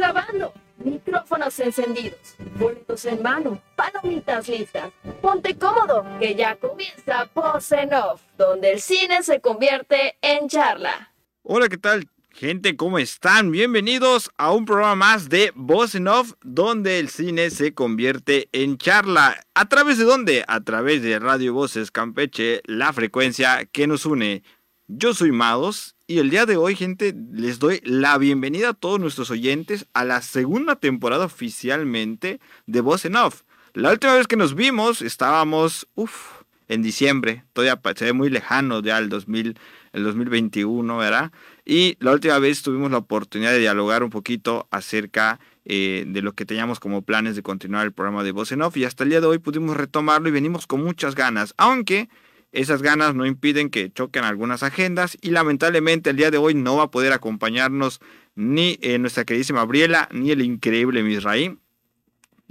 grabando, micrófonos encendidos, boletos en mano, palomitas listas. Ponte cómodo, que ya comienza Voz en Off, donde el cine se convierte en charla. Hola, ¿qué tal? Gente, ¿cómo están? Bienvenidos a un programa más de Voz en Off, donde el cine se convierte en charla. ¿A través de dónde? A través de Radio Voces Campeche, la frecuencia que nos une. Yo soy Mados y el día de hoy, gente, les doy la bienvenida a todos nuestros oyentes a la segunda temporada oficialmente de Voz en. La última vez que nos vimos estábamos, uff, en diciembre, todavía se ve muy lejano ya el, 2000, el 2021, ¿verdad? Y la última vez tuvimos la oportunidad de dialogar un poquito acerca eh, de lo que teníamos como planes de continuar el programa de Voz en y hasta el día de hoy pudimos retomarlo y venimos con muchas ganas, aunque esas ganas no impiden que choquen algunas agendas y lamentablemente el día de hoy no va a poder acompañarnos ni eh, nuestra queridísima Gabriela ni el increíble Misraí.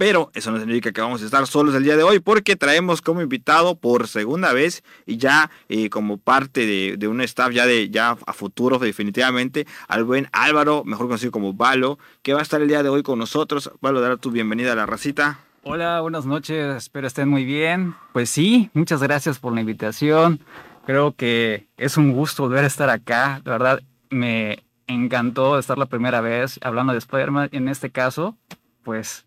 Pero eso no significa que vamos a estar solos el día de hoy porque traemos como invitado por segunda vez y ya eh, como parte de, un staff ya de ya a futuro definitivamente al buen Álvaro, mejor conocido como Valo, que va a estar el día de hoy con nosotros. Valo, dar tu bienvenida a la racita. Hola, buenas noches, espero estén muy bien. Pues sí, muchas gracias por la invitación. Creo que es un gusto volver a estar acá. De verdad, me encantó estar la primera vez hablando de Spider-Man. En este caso, pues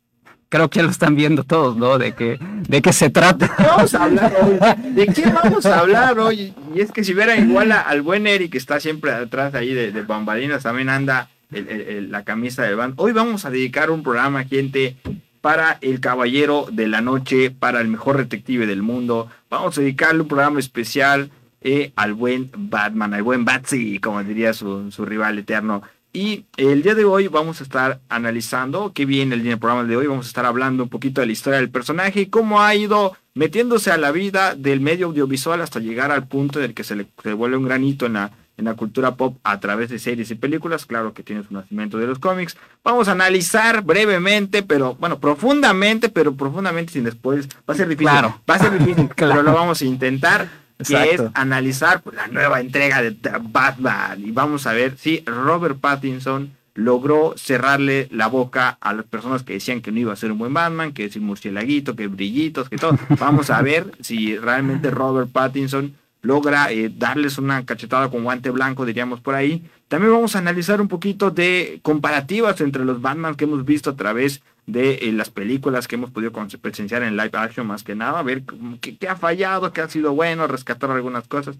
creo que ya lo están viendo todos, ¿no? De qué, de qué se trata. ¿De qué vamos a hablar hoy? ¿De qué vamos a hablar hoy? Y es que si viera igual al buen Eric que está siempre atrás ahí de, de bambalinas, también anda la camisa del band. Hoy vamos a dedicar un programa, gente, para el caballero de la noche, para el mejor detective del mundo. Vamos a dedicarle un programa especial eh, al buen Batman, al buen Batsy, como diría su, rival eterno. Y el día de hoy vamos a estar analizando qué viene el, programa de hoy. Vamos a estar hablando un poquito de la historia del personaje y cómo ha ido metiéndose a la vida del medio audiovisual hasta llegar al punto en el que se le vuelve un granito en la en la cultura pop a través de series y películas. Claro que tiene su nacimiento de los cómics. Vamos a analizar brevemente, pero bueno, profundamente, pero profundamente sin después. Va a ser difícil. Claro. Va a ser difícil, pero lo vamos a intentar. Que es analizar pues, la nueva entrega de Batman. Y vamos a ver si Robert Pattinson logró cerrarle la boca a las personas que decían que no iba a ser un buen Batman, que es un murcielaguito, que brillitos, que todo. Vamos a ver si realmente Robert Pattinson logra eh, darles una cachetada con guante blanco, diríamos por ahí. También vamos a analizar un poquito de comparativas entre los Batman que hemos visto a través de eh, las películas que hemos podido presenciar en live action más que nada, a ver qué, ha fallado, qué ha sido bueno, rescatar algunas cosas.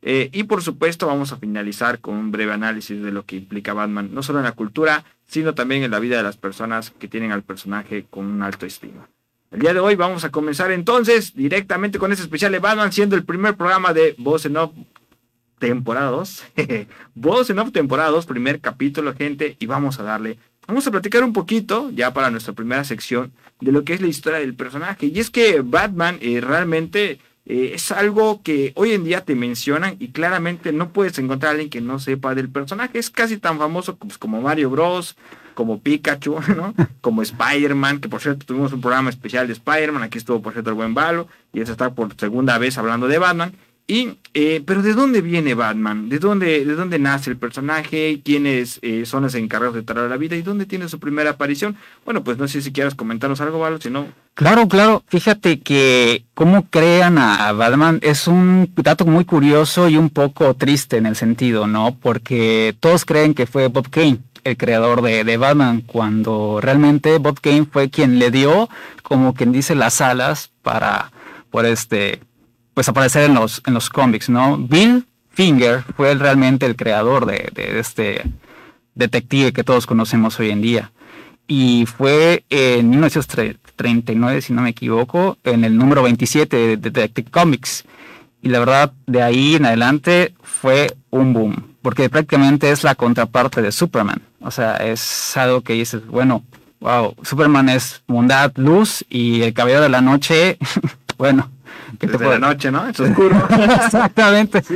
Eh, y por supuesto vamos a finalizar con un breve análisis de lo que implica Batman, no solo en la cultura, sino también en la vida de las personas que tienen al personaje con un alto estima. El día de hoy vamos a comenzar entonces directamente con este especial de Batman, siendo el primer programa de Voz en Off temporada 2. Voz en Off temporada 2, primer capítulo, gente, y vamos a darle. Vamos a platicar un poquito, ya para nuestra primera sección, de lo que es la historia del personaje. Y es que Batman eh, realmente eh, es algo que hoy en día te mencionan y claramente no puedes encontrar a alguien que no sepa del personaje. Es casi tan famoso pues, como Mario Bros, como Pikachu, ¿no? Como Spider-Man, que por cierto tuvimos un programa especial de Spider-Man, aquí estuvo por cierto el buen Balo, y eso está por segunda vez hablando de Batman. Y, eh, pero ¿de dónde viene Batman? ¿De dónde, de dónde nace el personaje? ¿Quiénes eh, son los encargados de traer la vida? ¿Y dónde tiene su primera aparición? Bueno, pues no sé si quieras comentarnos algo, Balo, si no... Claro, claro. Fíjate que cómo crean a Batman es un dato muy curioso y un poco triste en el sentido, ¿no? Porque todos creen que fue Bob Kane el creador de, Batman, cuando realmente Bob Kane fue quien le dio, como quien dice, las alas para por este, pues aparecer en los, en los cómics, ¿no? Bill Finger fue realmente el creador de, este detective que todos conocemos hoy en día. Y fue en 1939, si no me equivoco, en el número 27 de Detective Comics. Y la verdad, de ahí en adelante fue un boom porque prácticamente es la contraparte de Superman. O sea, es algo que dices, bueno, wow, Superman es bondad, luz y el caballero de la noche, bueno, que te la noche, ¿no? Es oscuro. Exactamente.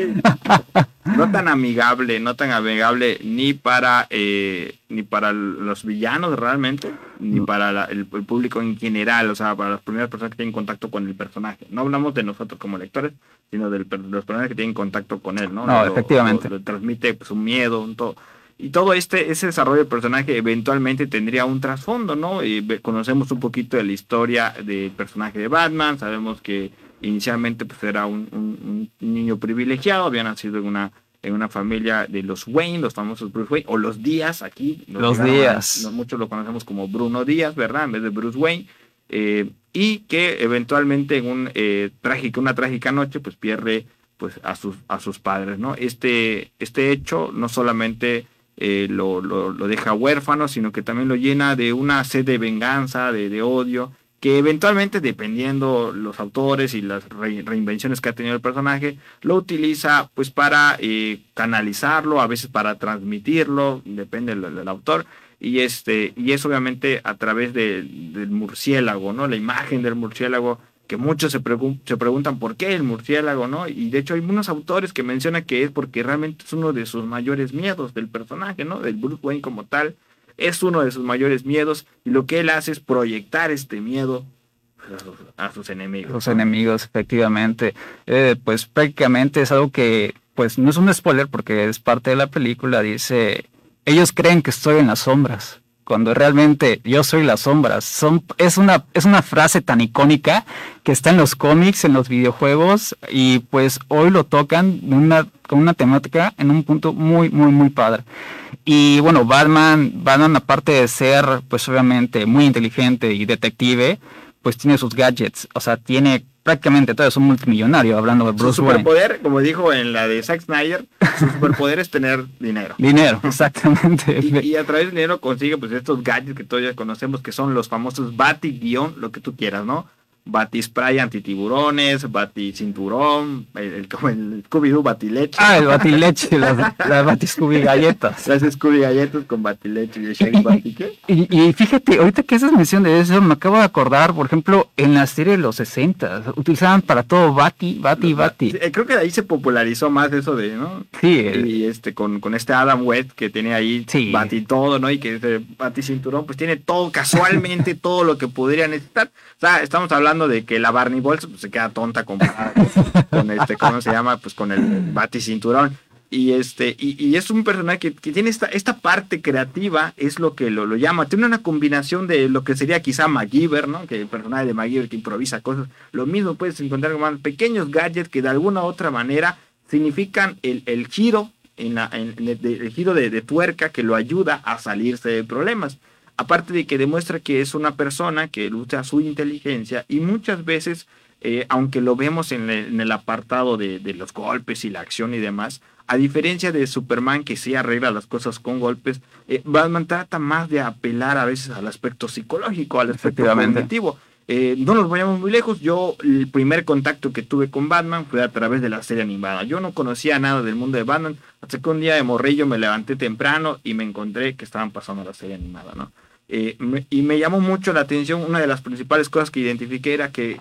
No tan amigable, no tan amigable ni para eh, ni para los villanos realmente, ni para el, público en general, o sea, para las primeras personas que tienen contacto con el personaje. No hablamos de nosotros como lectores, sino de los personajes que tienen contacto con él, ¿no? No, efectivamente. Lo, transmite pues, un miedo, un todo. Y todo este ese desarrollo del personaje eventualmente tendría un trasfondo, ¿no? Y conocemos un poquito de la historia del personaje de Batman, sabemos que inicialmente pues era un, un, niño privilegiado, había nacido en una en una familia de los Wayne, los famosos Bruce Wayne, o los Díaz aquí. Los, Díaz. muchos lo conocemos como Bruno Díaz, ¿verdad? En vez de Bruce Wayne. Eh, y que eventualmente en un, eh, una trágica noche pues pierde pues a sus, a sus padres, ¿no? Este, este hecho no solamente eh, lo, lo, deja huérfano, sino que también lo llena de una sed de venganza, de, odio, que eventualmente, dependiendo los autores y las reinvenciones que ha tenido el personaje, lo utiliza pues para eh, canalizarlo, a veces para transmitirlo, depende del, autor, y este, y es obviamente a través del murciélago, ¿no? La imagen del murciélago que muchos se, se preguntan por qué el murciélago, ¿no? Y de hecho hay unos autores que mencionan que es porque realmente es uno de sus mayores miedos del personaje, ¿no? Del Bruce Wayne como tal. Es uno de sus mayores miedos y lo que él hace es proyectar este miedo a sus, enemigos. Los enemigos, efectivamente. Eh, pues prácticamente es algo que, pues no es un spoiler porque es parte de la película, dice, ellos creen que estoy en las sombras cuando realmente yo soy la sombra. Son, es, una, es una frase tan icónica que está en los cómics, en los videojuegos, y pues hoy lo tocan con una temática en un punto muy, muy, muy padre. Y bueno, Batman, Batman aparte de ser, pues obviamente, muy inteligente y detective, pues tiene sus gadgets, o sea, tiene prácticamente todo es un multimillonario, hablando de Bruce su superpoder, como dijo en la de Zack Snyder, su superpoder es tener dinero. Dinero, exactamente. y, a través del dinero consigue pues estos gadgets que todos ya conocemos, que son los famosos Bati-guión, lo que tú quieras, ¿no? Batispray antitiburones, baticinturón, el, el, el Scooby-Doo batileche. Ah, el batileche, las, las batiscooby galletas. Las Scooby galletas con batileche y el Shake Bati, Y, y, fíjate, ahorita que haces mención de eso, me acabo de acordar, por ejemplo, en la serie de los 60, utilizaban para todo bati, bati, bati. Eh, creo que de ahí se popularizó más eso de, ¿no? Sí. Y este, con, con este Adam West que tiene ahí sí. bati todo, ¿no? Y que ese baticinturón, pues tiene todo, casualmente todo lo que podría necesitar. O sea, estamos hablando de que la Barney Bolsa pues, se queda tonta con, este, ¿cómo se llama? Pues con el baticinturón. Y este, y, es un personaje que, tiene esta, esta parte creativa, es lo que lo, lo, llama. Tiene una combinación de lo que sería quizá MacGyver, ¿no? Que el personaje de MacGyver que improvisa cosas. Lo mismo puedes encontrar con pequeños gadgets que de alguna u otra manera significan el, el giro en la, en, el, giro de, tuerca que lo ayuda a salirse de problemas aparte de que demuestra que es una persona que lucha su inteligencia y muchas veces, eh, aunque lo vemos en el, apartado de, los golpes y la acción y demás, a diferencia de Superman que sí arregla las cosas con golpes, eh, Batman trata más de apelar a veces al aspecto psicológico, al aspecto cognitivo. Eh, no nos vayamos muy lejos, yo el primer contacto que tuve con Batman fue a través de la serie animada. Yo no conocía nada del mundo de Batman, hasta que un día de morrillo me levanté temprano y me encontré que estaban pasando la serie animada, ¿no? Eh, y me llamó mucho la atención, una de las principales cosas que identifiqué era que,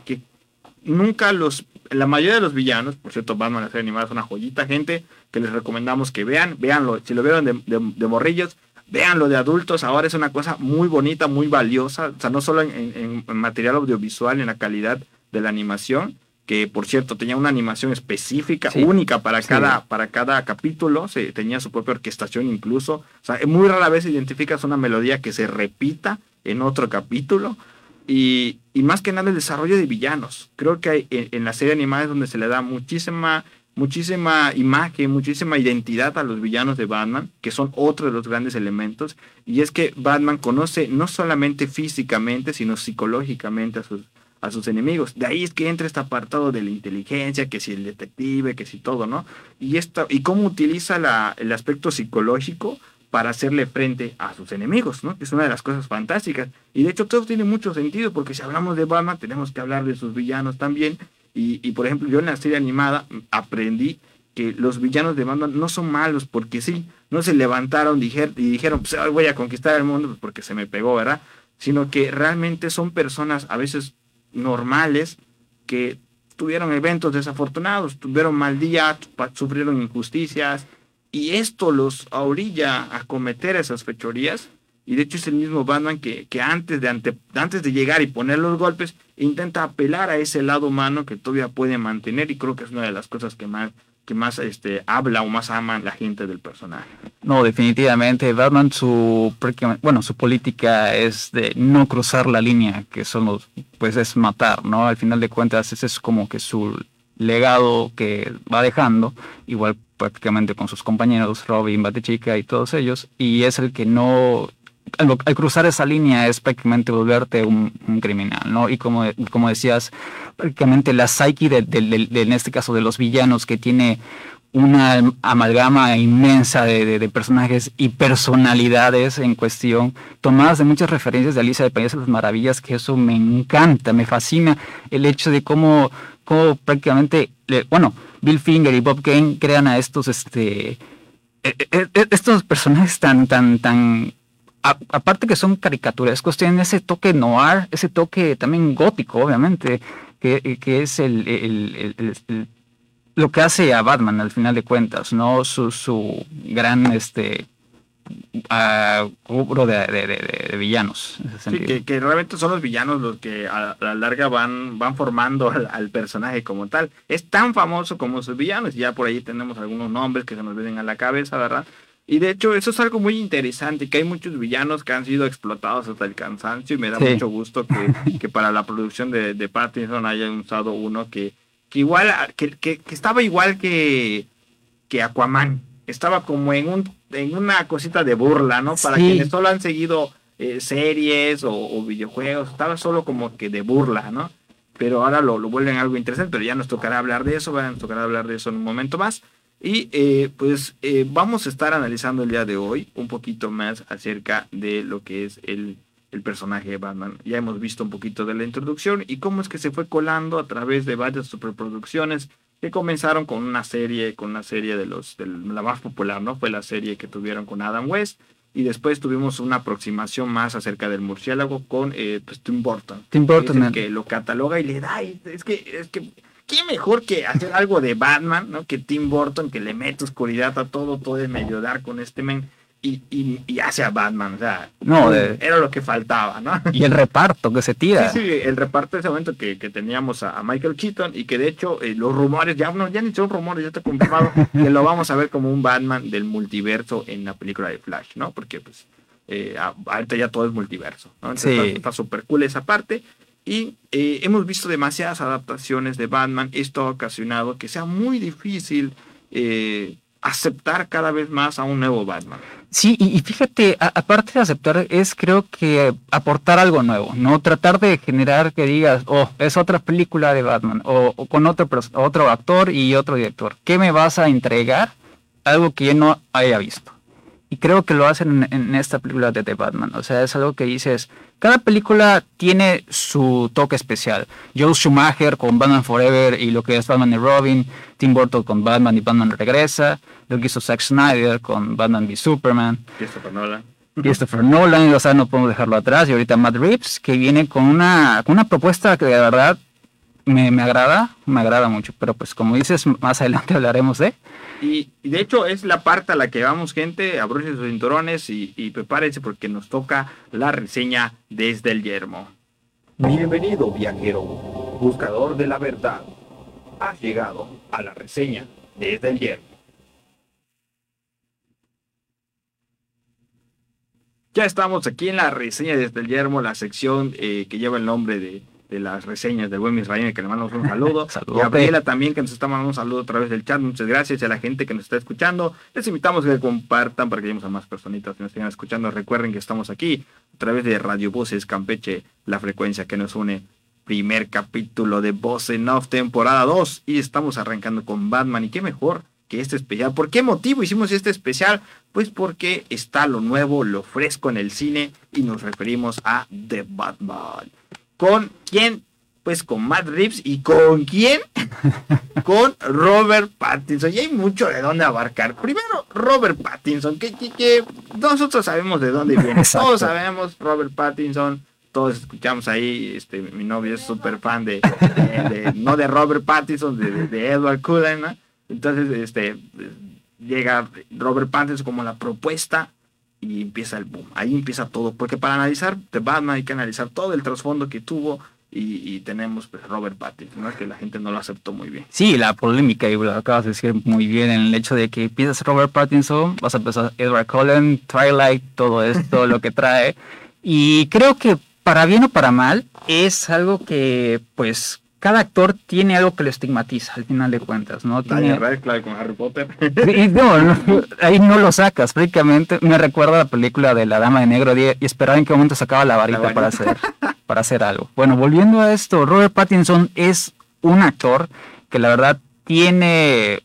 nunca los, la mayoría de los villanos, por cierto, Batman la serie animada es una joyita, gente, que les recomendamos que vean, veanlo, si lo vieron de, de, morrillos, veanlo de adultos, ahora es una cosa muy bonita, muy valiosa, o sea, no solo en material audiovisual, en la calidad de la animación, que por cierto tenía una animación específica, única para, cada, para cada capítulo, se, tenía su propia orquestación incluso. O sea, muy rara vez identificas una melodía que se repita en otro capítulo. Y, y más que nada el desarrollo de villanos. Creo que hay, en, la serie animada es donde se le da muchísima, muchísima imagen, muchísima identidad a los villanos de Batman, que son otro de los grandes elementos. Y es que Batman conoce no solamente físicamente, sino psicológicamente a sus, a sus enemigos. De ahí es que entra este apartado de la inteligencia, que si el detective, que si todo, ¿no? Y, esta, y cómo utiliza la, el aspecto psicológico para hacerle frente a sus enemigos, ¿no? Es una de las cosas fantásticas. Y de hecho todo tiene mucho sentido, porque si hablamos de Batman, tenemos que hablar de sus villanos también. Y, y por ejemplo, yo en la serie animada aprendí que los villanos de Batman no son malos porque sí, no se levantaron y dijeron, pues voy a conquistar el mundo pues, porque se me pegó, ¿verdad? Sino que realmente son personas a veces normales que tuvieron eventos desafortunados, tuvieron mal día, sufrieron injusticias y esto los orilla a cometer esas fechorías. Y de hecho es el mismo Batman que, que antes, de antes de llegar y poner los golpes, intenta apelar a ese lado humano que todavía puede mantener y creo que es una de las cosas que más que más este, habla o más ama la gente del personaje. No, definitivamente. Batman, su, bueno, su política es de no cruzar la línea, que son los, pues es matar, ¿no? Al final de cuentas, ese es como que su legado que va dejando, igual prácticamente con sus compañeros, Robin, Batichica y todos ellos, y es el que no al, cruzar esa línea es prácticamente volverte un, criminal, ¿no? Y como, como decías, prácticamente la psyche de, en este caso de los villanos que tiene una amalgama inmensa de, personajes y personalidades en cuestión, tomadas de muchas referencias de Alicia de País de las Maravillas, que eso me encanta, me fascina el hecho de cómo, cómo prácticamente, bueno, Bill Finger y Bob Kane crean a estos, este, e, e, e, estos personajes tan, tan, tan aparte que son caricaturescos, tienen ese toque noir, ese toque también gótico, obviamente, que, es el, lo que hace a Batman al final de cuentas, ¿no? Su, su gran este cubro de, villanos. Sí, que, realmente son los villanos los que a, la larga van, van formando al, personaje como tal. Es tan famoso como sus villanos, ya por ahí tenemos algunos nombres que se nos vienen a la cabeza, ¿verdad? Y de hecho, eso es algo muy interesante, que hay muchos villanos que han sido explotados hasta el cansancio y me da mucho gusto que, que, para la producción de, de, Pattinson hayan usado uno que, que igual, que, que, estaba igual que, que Aquaman. Estaba como en, un, en una cosita de burla, ¿no? Para quienes solo han seguido eh, series o, videojuegos, estaba solo como que de burla, ¿no? Pero ahora lo, lo vuelven algo interesante, pero ya nos tocará hablar de eso, nos tocará hablar de eso en un momento más. Y eh, pues eh, vamos a estar analizando el día de hoy un poquito más acerca de lo que es el, el, personaje de Batman. Ya hemos visto un poquito de la introducción y cómo es que se fue colando a través de varias superproducciones que comenzaron con una serie, con una serie de los, de la más popular, ¿no? Fue la serie que tuvieron con Adam West. Y después tuvimos una aproximación más acerca del murciélago con eh, pues, Tim Burton. Tim Burton. Que, lo cataloga y le da. es que, es que qué mejor que hacer algo de Batman, ¿no? Que Tim Burton, que le mete oscuridad a todo, todo es medio dar con este men. Y, y, hace a Batman, o sea, no, era lo que faltaba, ¿no? Y el reparto que se tira. Sí, sí, el reparto de ese momento que, que teníamos a, Michael Keaton y que de hecho eh, los rumores, ya, no, ya ni son rumores, ya está confirmado que lo vamos a ver como un Batman del multiverso en la película de Flash, ¿no? Porque pues eh, ahorita ya todo es multiverso, ¿no? Entonces está súper cool esa parte. Y eh, hemos visto demasiadas adaptaciones de Batman. Esto ha ocasionado que sea muy difícil eh, aceptar cada vez más a un nuevo Batman. Sí, y, fíjate, aparte de aceptar, es creo que aportar algo nuevo, ¿no? Tratar de generar que digas, oh, es otra película de Batman, o, con otro, otro actor y otro director. ¿Qué me vas a entregar? Algo que yo no haya visto. Y creo que lo hacen en, en esta película de The Batman. O sea, es algo que dices, cada película tiene su toque especial. Joe Schumacher con Batman Forever y lo que es Batman y Robin, Tim Burton con Batman y Batman Regresa, lo que hizo Zack Snyder con Batman v Superman. Christopher Nolan. Christopher Nolan, o sea, no podemos dejarlo atrás. Y ahorita Matt Reeves, que viene con una, con una propuesta que de verdad me, me agrada, me agrada mucho. Pero pues como dices, más adelante hablaremos de... Y, de hecho es la parte a la que vamos, gente. Abrochen sus cinturones y, y prepárense porque nos toca la reseña desde el yermo. Bienvenido, viajero, buscador de la verdad. Has llegado a la reseña desde el yermo. Ya estamos aquí en la reseña desde el yermo, la sección eh, que lleva el nombre de de las reseñas del buen Misraim, que le mandamos un saludo. y a Gabriela también, que nos está mandando un saludo a través del chat. Muchas gracias a la gente que nos está escuchando. Les invitamos a que compartan para que lleguemos a más personitas que nos estén escuchando. Recuerden que estamos aquí a través de Radio Voces Campeche, la frecuencia que nos une. Primer capítulo de Voz en Off, temporada 2. Y estamos arrancando con Batman. Y qué mejor que este especial. ¿Por qué motivo hicimos este especial? Pues porque está lo nuevo, lo fresco en el cine y nos referimos a The Batman. ¿Con quién? Pues con Matt Reeves. ¿Y con quién? con Robert Pattinson. Y hay mucho de dónde abarcar. Primero, Robert Pattinson, que, que, nosotros sabemos de dónde viene. Todos sabemos Robert Pattinson. Todos escuchamos ahí, este, mi novio es súper fan de, no de Robert Pattinson, de, Edward Cullen, Entonces, este, llega Robert Pattinson como la propuesta y empieza el boom. Ahí empieza todo, porque para analizar The Batman hay que analizar todo el trasfondo que tuvo y, y, tenemos pues, Robert Pattinson, ¿no? que la gente no lo aceptó muy bien. Sí, la polémica, y lo acabas de decir muy bien, en el hecho de que piensas Robert Pattinson, vas a empezar Edward Cullen, Twilight, todo esto, lo que trae. Y creo que para bien o para mal, es algo que pues cada actor tiene algo que lo estigmatiza al final de cuentas, ¿no? Tiene... claro, con Harry Potter. no, ahí no lo sacas, prácticamente me recuerda a la película de La Dama de Negro y esperaba en qué momento sacaba la varita, para hacer para hacer algo. Bueno, volviendo a esto, Robert Pattinson es un actor que la verdad tiene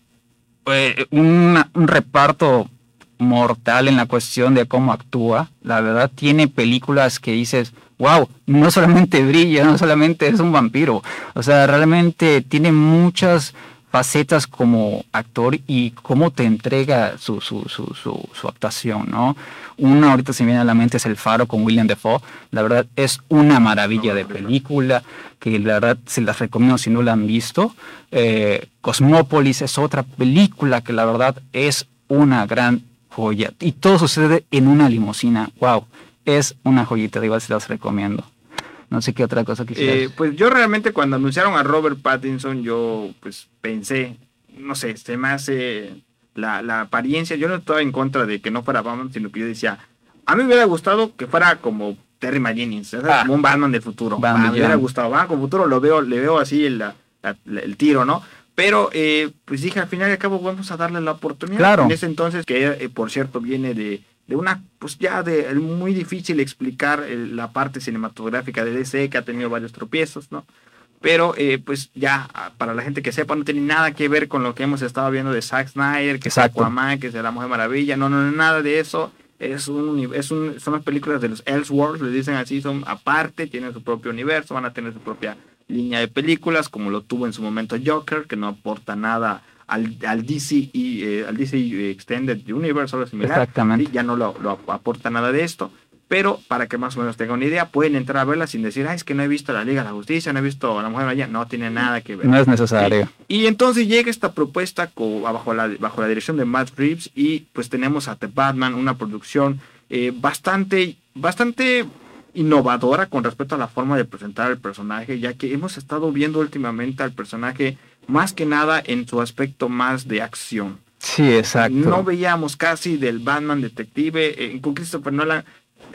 eh, un reparto mortal en la cuestión de cómo actúa. La verdad tiene películas que dices, wow, no solamente brilla, no solamente es un vampiro, o sea, realmente tiene muchas facetas como actor y cómo te entrega su, su, su, su, actuación, ¿no? Una ahorita se viene a la mente es El Faro con William Defoe, la verdad es una maravilla de película, que la verdad se las recomiendo si no la han visto. Eh, Cosmópolis es otra película que la verdad es una gran joya y todo sucede en una limusina, wow es una joyita, igual se las recomiendo. No sé qué otra cosa quisieras. Eh, pues yo realmente cuando anunciaron a Robert Pattinson, yo pues pensé, no sé, se me hace la, la apariencia, yo no estaba en contra de que no fuera Batman, sino que yo decía, a mí me hubiera gustado que fuera como Terry McGinnis, ah. como un Batman del futuro. Ah, me hubiera gustado, Batman con futuro lo veo, le veo así el, el tiro, ¿no? Pero eh, pues dije, al final y al cabo vamos a darle la oportunidad. Claro. En ese entonces, que eh, por cierto viene de de una, pues ya de muy difícil explicar la parte cinematográfica de DC, que ha tenido varios tropiezos, ¿no? Pero eh, pues ya, ah, para la gente que sepa, no tiene nada que ver con lo que hemos estado viendo de Zack Snyder, que es Aquaman, que es de la Mujer Maravilla, no, no, nada de eso. Es un, es un, son las películas de los Elseworlds, le dicen así, son aparte, tienen su propio universo, van a tener su propia línea de películas, como lo tuvo en su momento Joker, que no aporta nada al, al DC y eh, al DC Extended Universe o similar. Exactamente. Ya no lo, aporta nada de esto. Pero para que más o menos tengan una idea, pueden entrar a verla sin decir, es que no he visto la Liga de la Justicia, no he visto a la Mujer allá. No tiene nada que ver. No es necesario. Y entonces llega esta propuesta bajo, la, bajo la dirección de Matt Reeves y pues tenemos a The Batman, una producción eh, bastante, bastante innovadora con respecto a la forma de presentar el personaje, ya que hemos estado viendo últimamente al personaje más que nada en su aspecto más de acción. Sí, exacto. No veíamos casi del Batman detective, eh, con Christopher Nolan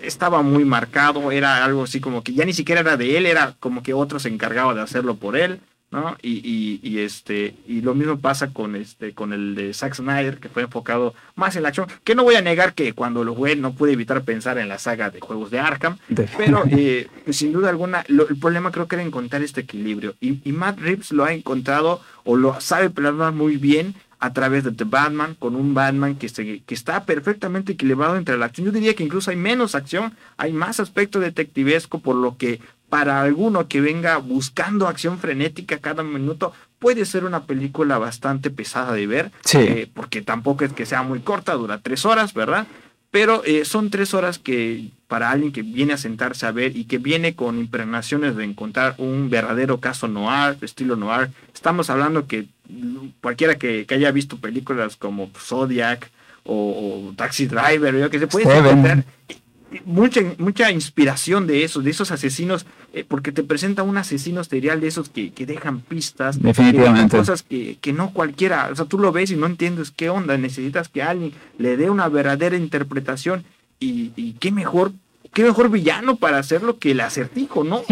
estaba muy marcado, era algo así como que ya ni siquiera era de él, era como que otro se encargaba de hacerlo por él. ¿No? Y, y, este, y lo mismo pasa con este, con el de Zack Snyder, que fue enfocado más en la acción, que no voy a negar que cuando lo jugué no pude evitar pensar en la saga de juegos de Arkham, pero eh, sin duda alguna, el problema creo que era encontrar este equilibrio, y, y Matt Reeves lo ha encontrado, o lo sabe plasmar muy bien, a través de The Batman, con un Batman que, se, que está perfectamente equilibrado entre la acción. Yo diría que incluso hay menos acción, hay más aspecto detectivesco, por lo que para alguno que venga buscando acción frenética cada minuto, puede ser una película bastante pesada de ver, eh, porque tampoco es que sea muy corta, dura tres horas, ¿verdad? Pero eh, son tres horas que para alguien que viene a sentarse a ver y que viene con impregnaciones de encontrar un verdadero caso noir, estilo noir, estamos hablando que cualquiera que, haya visto películas como Zodiac o, Taxi Driver, yo que se puede encontrar mucha, mucha inspiración de esos, de esos asesinos, eh, porque te presenta un asesino serial de esos que, que dejan pistas, Definitivamente. cosas que, que, no cualquiera, o sea, tú lo ves y no entiendes qué onda, necesitas que alguien le dé una verdadera interpretación y, y qué mejor, qué mejor villano para hacerlo que el acertijo, ¿no?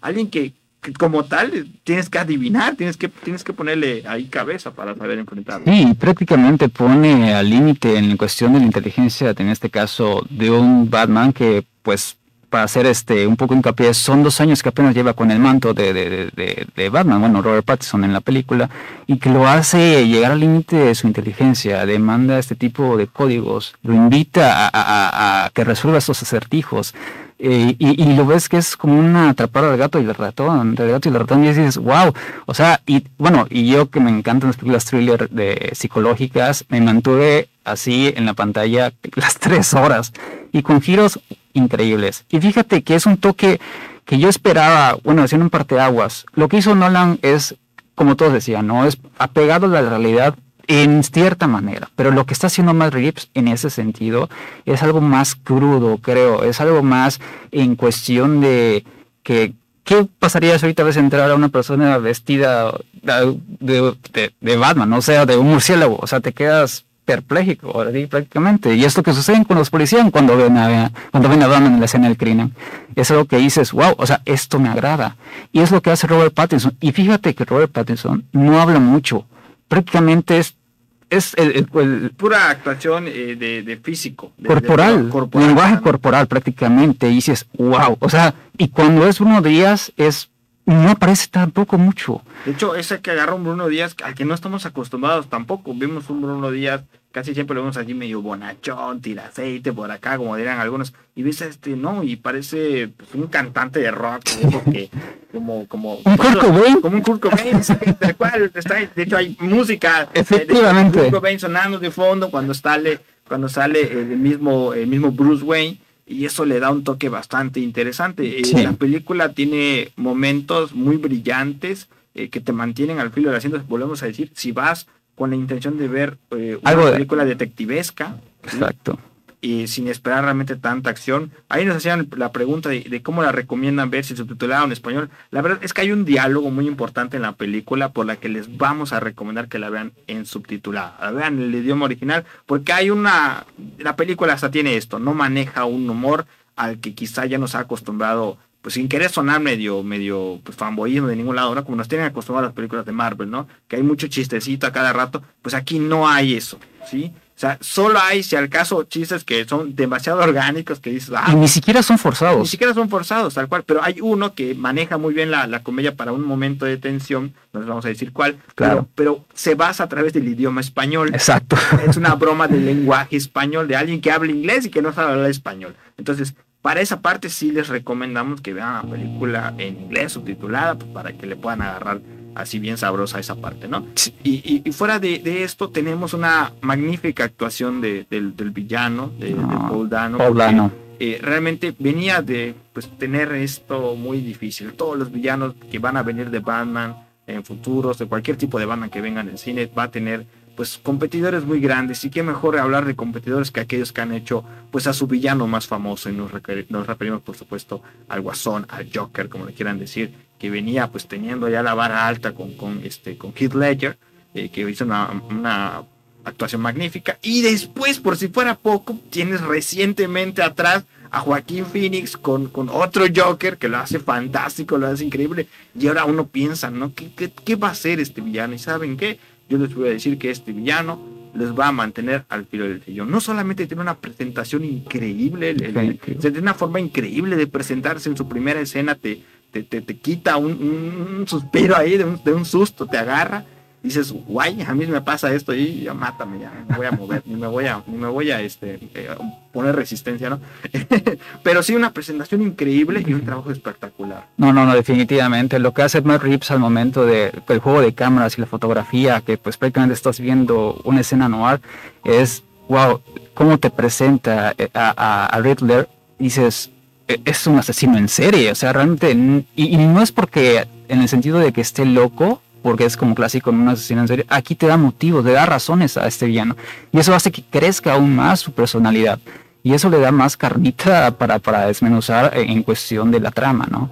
alguien que, como tal tienes que adivinar, tienes que, tienes que ponerle ahí cabeza para saber enfrentarlo. Sí, prácticamente pone al límite en cuestión de la inteligencia, en este caso, de un Batman que pues para hacer este un poco hincapié, son dos años que apenas lleva con el manto de, de, de, Batman, bueno, Robert Pattinson en la película, y que lo hace llegar al límite de su inteligencia, demanda este tipo de códigos, lo invita a, a que resuelva estos acertijos, eh, y, lo ves que es como una atrapada del gato y el ratón, del gato y el ratón, y dices, wow, o sea, y bueno, y yo que me encantan las películas thriller de psicológicas, me mantuve así en la pantalla las tres horas y con giros increíbles. Y fíjate que es un toque que yo esperaba, bueno, haciendo un parteaguas. Lo que hizo Nolan es, como todos decían, ¿no? Es apegado a la realidad, en cierta manera, pero lo que está haciendo Matt Reeves en ese sentido es algo más crudo, creo, es algo más en cuestión de que, ¿qué pasaría si ahorita ves entrar a una persona vestida de, Batman, o sea, de un murciélago? O sea, te quedas perpléjico prácticamente. Y es lo que sucede con los policías cuando ven a, cuando ven a Batman en la escena del crimen. Es algo que dices, wow, o sea, esto me agrada. Y es lo que hace Robert Pattinson. Y fíjate que Robert Pattinson no habla mucho. Prácticamente es es el, pura actuación eh, de, físico. corporal, lenguaje corporal prácticamente. Y dices, wow. O sea, y cuando es Bruno Díaz, es no aparece tampoco mucho. De hecho, ese que agarra un Bruno Díaz al que no estamos acostumbrados tampoco. Vimos un Bruno Díaz, casi siempre lo vemos allí medio bonachón, tira aceite por acá, como dirán algunos. Y ves a este, no, y parece pues, un cantante de rock, como, como, un Kurt Cobain. Como un Kurt Cobain, cual está, de hecho hay música. Efectivamente. Kurt Cobain sonando de fondo cuando sale, cuando sale el mismo, el mismo Bruce Wayne y eso le da un toque bastante interesante. Eh, la película tiene momentos muy brillantes eh, que te mantienen al filo del asiento. Volvemos a decir, si vas con la intención de ver eh, una película detectivesca, exacto y sin esperar realmente tanta acción. Ahí nos hacían la pregunta de, cómo la recomiendan ver si subtitulada en español. La verdad es que hay un diálogo muy importante en la película por la que les vamos a recomendar que la vean en subtitulada. La vean el idioma original porque hay una... La película hasta tiene esto, no maneja un humor al que quizá ya nos ha acostumbrado pues sin querer sonar medio, medio pues, fanboyismo de ningún lado, ¿no? Como nos tienen acostumbrados las películas de Marvel, ¿no? Que hay mucho chistecito a cada rato, pues aquí no hay eso, ¿sí? O sea, solo hay, si al caso, chistes que son demasiado orgánicos que dices, ah, y ni siquiera son forzados. Ni siquiera son forzados, tal cual. Pero hay uno que maneja muy bien la, la comedia para un momento de tensión, no les vamos a decir cuál, claro. pero, se basa a través del idioma español. Exacto. Es una broma del lenguaje español, de alguien que habla inglés y que no sabe hablar español. Entonces, para esa parte sí les recomendamos que vean la película en inglés subtitulada, pues, para que le puedan agarrar así bien sabrosa esa parte, ¿no? Y, fuera de, esto tenemos una magnífica actuación de, del, villano, de, Paul Dano. Paul Dano. Eh, realmente venía de pues, tener esto muy difícil. Todos los villanos que van a venir de Batman en futuros, de cualquier tipo de Batman que vengan en cine, va a tener pues competidores muy grandes y qué mejor hablar de competidores que aquellos que han hecho pues a su villano más famoso y nos, nos referimos por supuesto al Guasón, al Joker como le quieran decir que venía pues teniendo ya la vara alta con, con, este, con Heath Ledger, eh, que hizo una, actuación magnífica. Y después, por si fuera poco, tienes recientemente atrás a Joaquín Phoenix con, con otro Joker que lo hace fantástico, lo hace increíble. Y ahora uno piensa, ¿no? ¿Qué, qué, qué va a hacer este villano? ¿Y saben qué? Yo les voy a decir que este villano les va a mantener al filo del sillón. No solamente tiene una presentación increíble, tiene una forma increíble de presentarse en su primera escena, te, te, te, quita un, suspiro ahí de un, de un, susto, te agarra, dices, guay, a mí me pasa esto y ya mátame, ya me voy a mover, ni me voy a, ni me voy a este, eh, poner resistencia, ¿no? Pero sí una presentación increíble y un trabajo espectacular. No, no, no, definitivamente. Lo que hace Matt Reeves al momento del de, juego de cámaras y la fotografía, que pues prácticamente estás viendo una escena noir, es, wow, cómo te presenta eh, a, a Riddler, dices, es un asesino en serie, o sea, realmente, y, no es porque en el sentido de que esté loco, porque es como clásico en un asesino en serie, aquí te da motivos, le da razones a este villano, y eso hace que crezca aún más su personalidad, y eso le da más carnita para, para desmenuzar en cuestión de la trama, ¿no?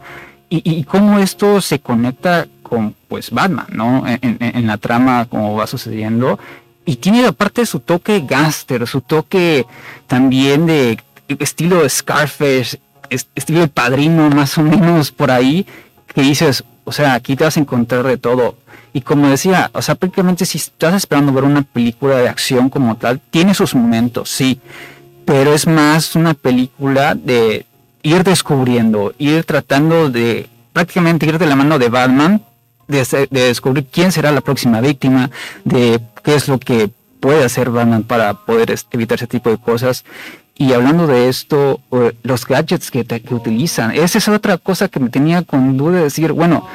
Y, y cómo esto se conecta con, pues, Batman, ¿no? En, en la trama, como va sucediendo, y tiene aparte su toque gángster, su toque también de estilo Scarface, estilo de padrino más o menos por ahí, que dices, o sea, aquí te vas a encontrar de todo. Y como decía, o sea, prácticamente si estás esperando ver una película de acción como tal, tiene sus momentos, sí, pero es más una película de ir descubriendo, ir tratando de prácticamente ir de la mano de Batman, de, de descubrir quién será la próxima víctima, de qué es lo que puede hacer Batman para poder evitar ese tipo de cosas. Y hablando de esto, los gadgets que, que, utilizan, esa es otra cosa que me tenía con duda de decir, bueno,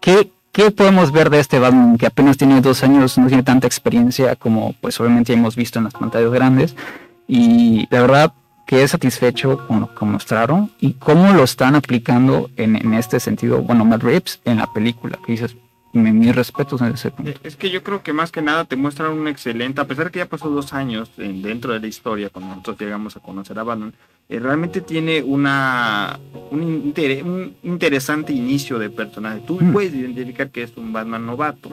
¿qué, ¿qué podemos ver de este Batman que apenas tiene dos años, no tiene tanta experiencia como pues obviamente hemos visto en las pantallas grandes? Y la verdad que es satisfecho con lo que mostraron y cómo lo están aplicando en, en este sentido, bueno, Matt Reeves en la película, que dices, mi- mis respetos en ese punto. Eh, Es que yo creo que más que nada te muestran un excelente, a pesar de que ya pasó dos años en- dentro de la historia, cuando nosotros llegamos a conocer a Batman, eh, realmente tiene una un, inter- un interesante inicio de personaje. Tú Mm. puedes identificar que es un Batman novato.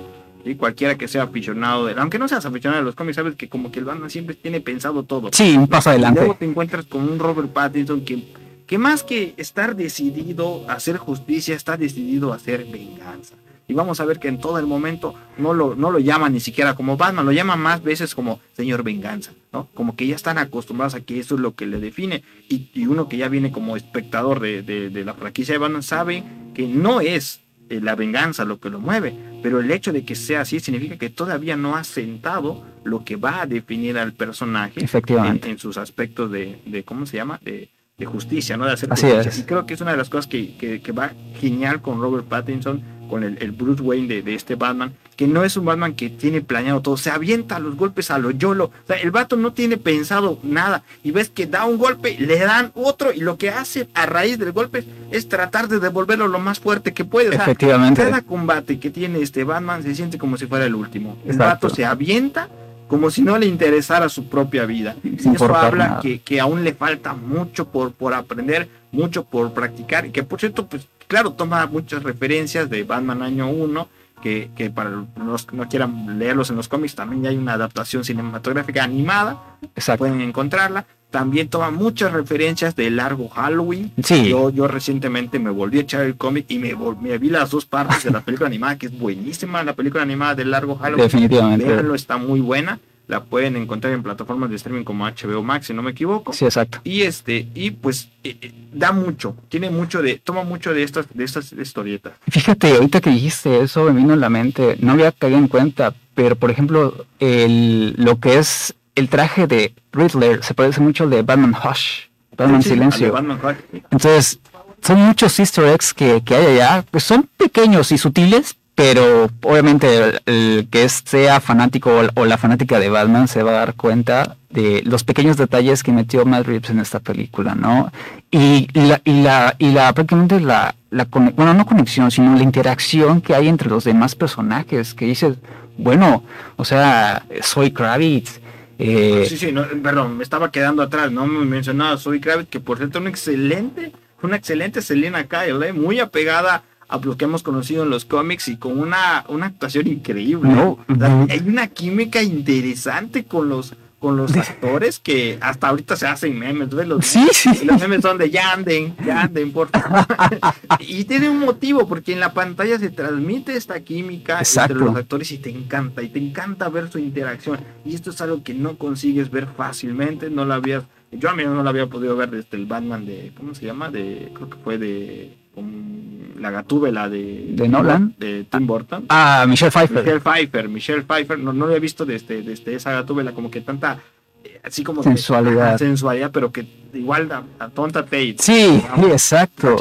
Y cualquiera que sea aficionado, de, aunque no seas aficionado de los cómics, sabes que como que el Batman siempre tiene pensado todo. Sí, un paso Y adelante. luego te encuentras con un Robert Pattinson que, que más que estar decidido a hacer justicia, está decidido a hacer venganza. Y vamos a ver que en todo el momento no lo, no lo llaman ni siquiera como Batman, lo llaman más veces como señor venganza, ¿no? Como que ya están acostumbrados a que eso es lo que le define. Y, y uno que ya viene como espectador de, de- de la franquicia de Batman sabe que no es eh, la venganza lo que lo mueve, pero el hecho de que sea así significa que todavía no ha sentado lo que va a definir al personaje en, Efectivamente. en sus aspectos de, de, ¿cómo se llama? De, de justicia, ¿no? De hacer Así justicia. es. Y creo que es una de las cosas que, que- que va genial con Robert Pattinson, con el, el Bruce Wayne de, de este Batman, que no es un Batman que tiene planeado todo, se avienta los golpes a lo YOLO. O sea, el vato no tiene pensado nada. Y ves que da un golpe, le dan otro, y lo que hace a raíz del golpe es tratar de devolverlo lo más fuerte que puede. O sea, Efectivamente. cada combate que tiene este Batman se siente como si fuera el último. El Exacto. vato se avienta como si no le interesara su propia vida. Y eso habla que, que aún le falta mucho por, por aprender, mucho por practicar. Y que por cierto, pues claro, toma muchas referencias de Batman año 1. Que, que para los que no quieran leerlos en los cómics, también hay una adaptación cinematográfica animada, Exacto. pueden encontrarla. También toma muchas referencias de Largo Halloween, Sí, yo, yo recientemente me volví a echar el cómic y me, me vi las dos partes de la película animada, que es buenísima la película animada de Largo Halloween. definitivamente. Véanlo, está muy buena. La pueden encontrar en plataformas de streaming como HBO Max, si no me equivoco. Sí, exacto. Y este, y pues eh, eh, da mucho, tiene mucho de, toma mucho de estas, de estas historietas. Fíjate, ahorita que dijiste eso me vino en la mente, no había caído en cuenta, pero por ejemplo, el, lo que es el traje de Riddler se parece mucho al de Batman Hush, Batman Sí, Silencio. Batman Hush. Entonces, son muchos easter eggs que, que hay allá, pues son pequeños y sutiles, pero obviamente el, que sea fanático o, la fanática de Batman se va a dar cuenta de los pequeños detalles que metió Matt Reeves en esta película, ¿no? Y, la, y la, y la, prácticamente la, la bueno, no conexión, sino la interacción que hay entre los demás personajes, que dices, bueno, o sea, soy Kravitz, eh, Sí, sí, no, perdón, me estaba quedando atrás, no me mencionaba Zoe Kravitz, que por cierto, una excelente, una excelente Selena Kyle, ¿eh? muy apegada a lo que hemos conocido en los cómics y con una, una actuación increíble. No, O sea, no. hay una química interesante con los, con los actores que hasta ahorita se hacen memes, ¿ves? Los, sí, sí, y los memes son de Yanden, Yanden, por favor. y tiene un motivo, porque en la pantalla se transmite esta química Exacto. entre los actores y te encanta, y te encanta ver su interacción. Y esto es algo que no consigues ver fácilmente, no la habías, yo a mí no la había podido ver desde el Batman de, ¿cómo se llama? De, creo que fue de um, la gatúbela de, ¿De Nolan? de Tim Burton. Ah, Michelle Pfeiffer. Michelle Pfeiffer, Michelle Pfeiffer, no, no lo he visto desde, desde esa gatúbela, como que tanta, eh, así como Sensualidad. sensualidad, pero que igual a, a tonta Tate. Sí, digamos, exacto.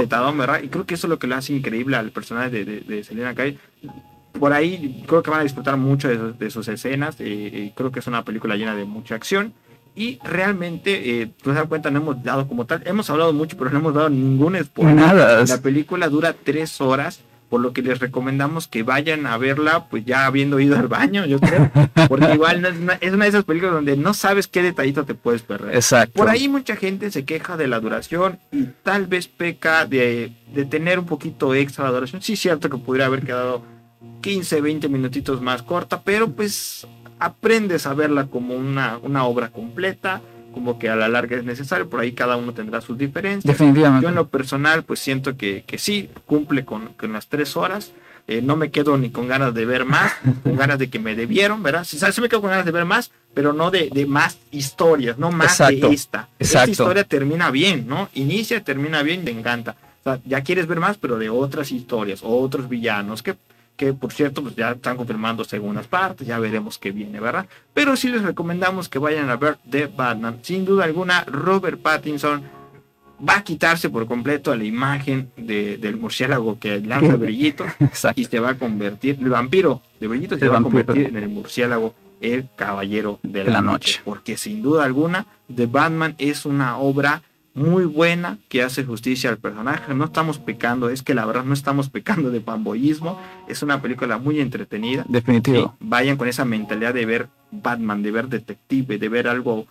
Y creo que eso es lo que le hace increíble al personaje de, de, de Selena Kyle. Por ahí creo que van a disfrutar mucho de, sus- de sus escenas. eh, eh, creo que es una película llena de mucha acción. Y realmente, eh, te das cuenta, no hemos dado como tal, hemos hablado mucho, pero no hemos dado ningún spoiler. Nada. La película dura tres horas, por lo que les recomendamos que vayan a verla, pues ya habiendo ido al baño, yo creo. Porque igual no es, una, es una de esas películas donde no sabes qué detallito te puedes perder. Exacto. Por ahí mucha gente se queja de la duración y tal vez peca de, de tener un poquito extra la duración. Sí, es cierto que pudiera haber quedado 15, 20 minutitos más corta, pero pues aprendes a verla como una, una obra completa, como que a la larga es necesario, por ahí cada uno tendrá sus diferencias. Yo en lo personal pues siento que, que sí, cumple con, con las tres horas. Eh, no me quedo ni con ganas de ver más, con ganas de que me debieron, ¿verdad? Sí, sí me quedo con ganas de ver más, pero no de, de más historias, no más Exacto, de esta. exacto. Esta historia termina bien, ¿no? Inicia, termina bien, te encanta. O sea, ya quieres ver más, pero de otras historias, otros villanos, que, que por cierto, pues ya están confirmando segundas partes, ya veremos qué viene, ¿verdad? Pero sí les recomendamos que vayan a ver The Batman. Sin duda alguna, Robert Pattinson va a quitarse por completo a la imagen de- del murciélago que lanza brillitos y se va a convertir, el vampiro de brillitos se va vampiro. a convertir en el murciélago, el caballero de De la, la noche. noche. Porque sin duda alguna, The Batman es una obra muy buena que hace justicia al personaje. No estamos pecando, es que la verdad no estamos pecando de bamboyismo. Es una película muy entretenida. Definitivo. Vayan con esa mentalidad de ver Batman, de ver detective, de ver algo.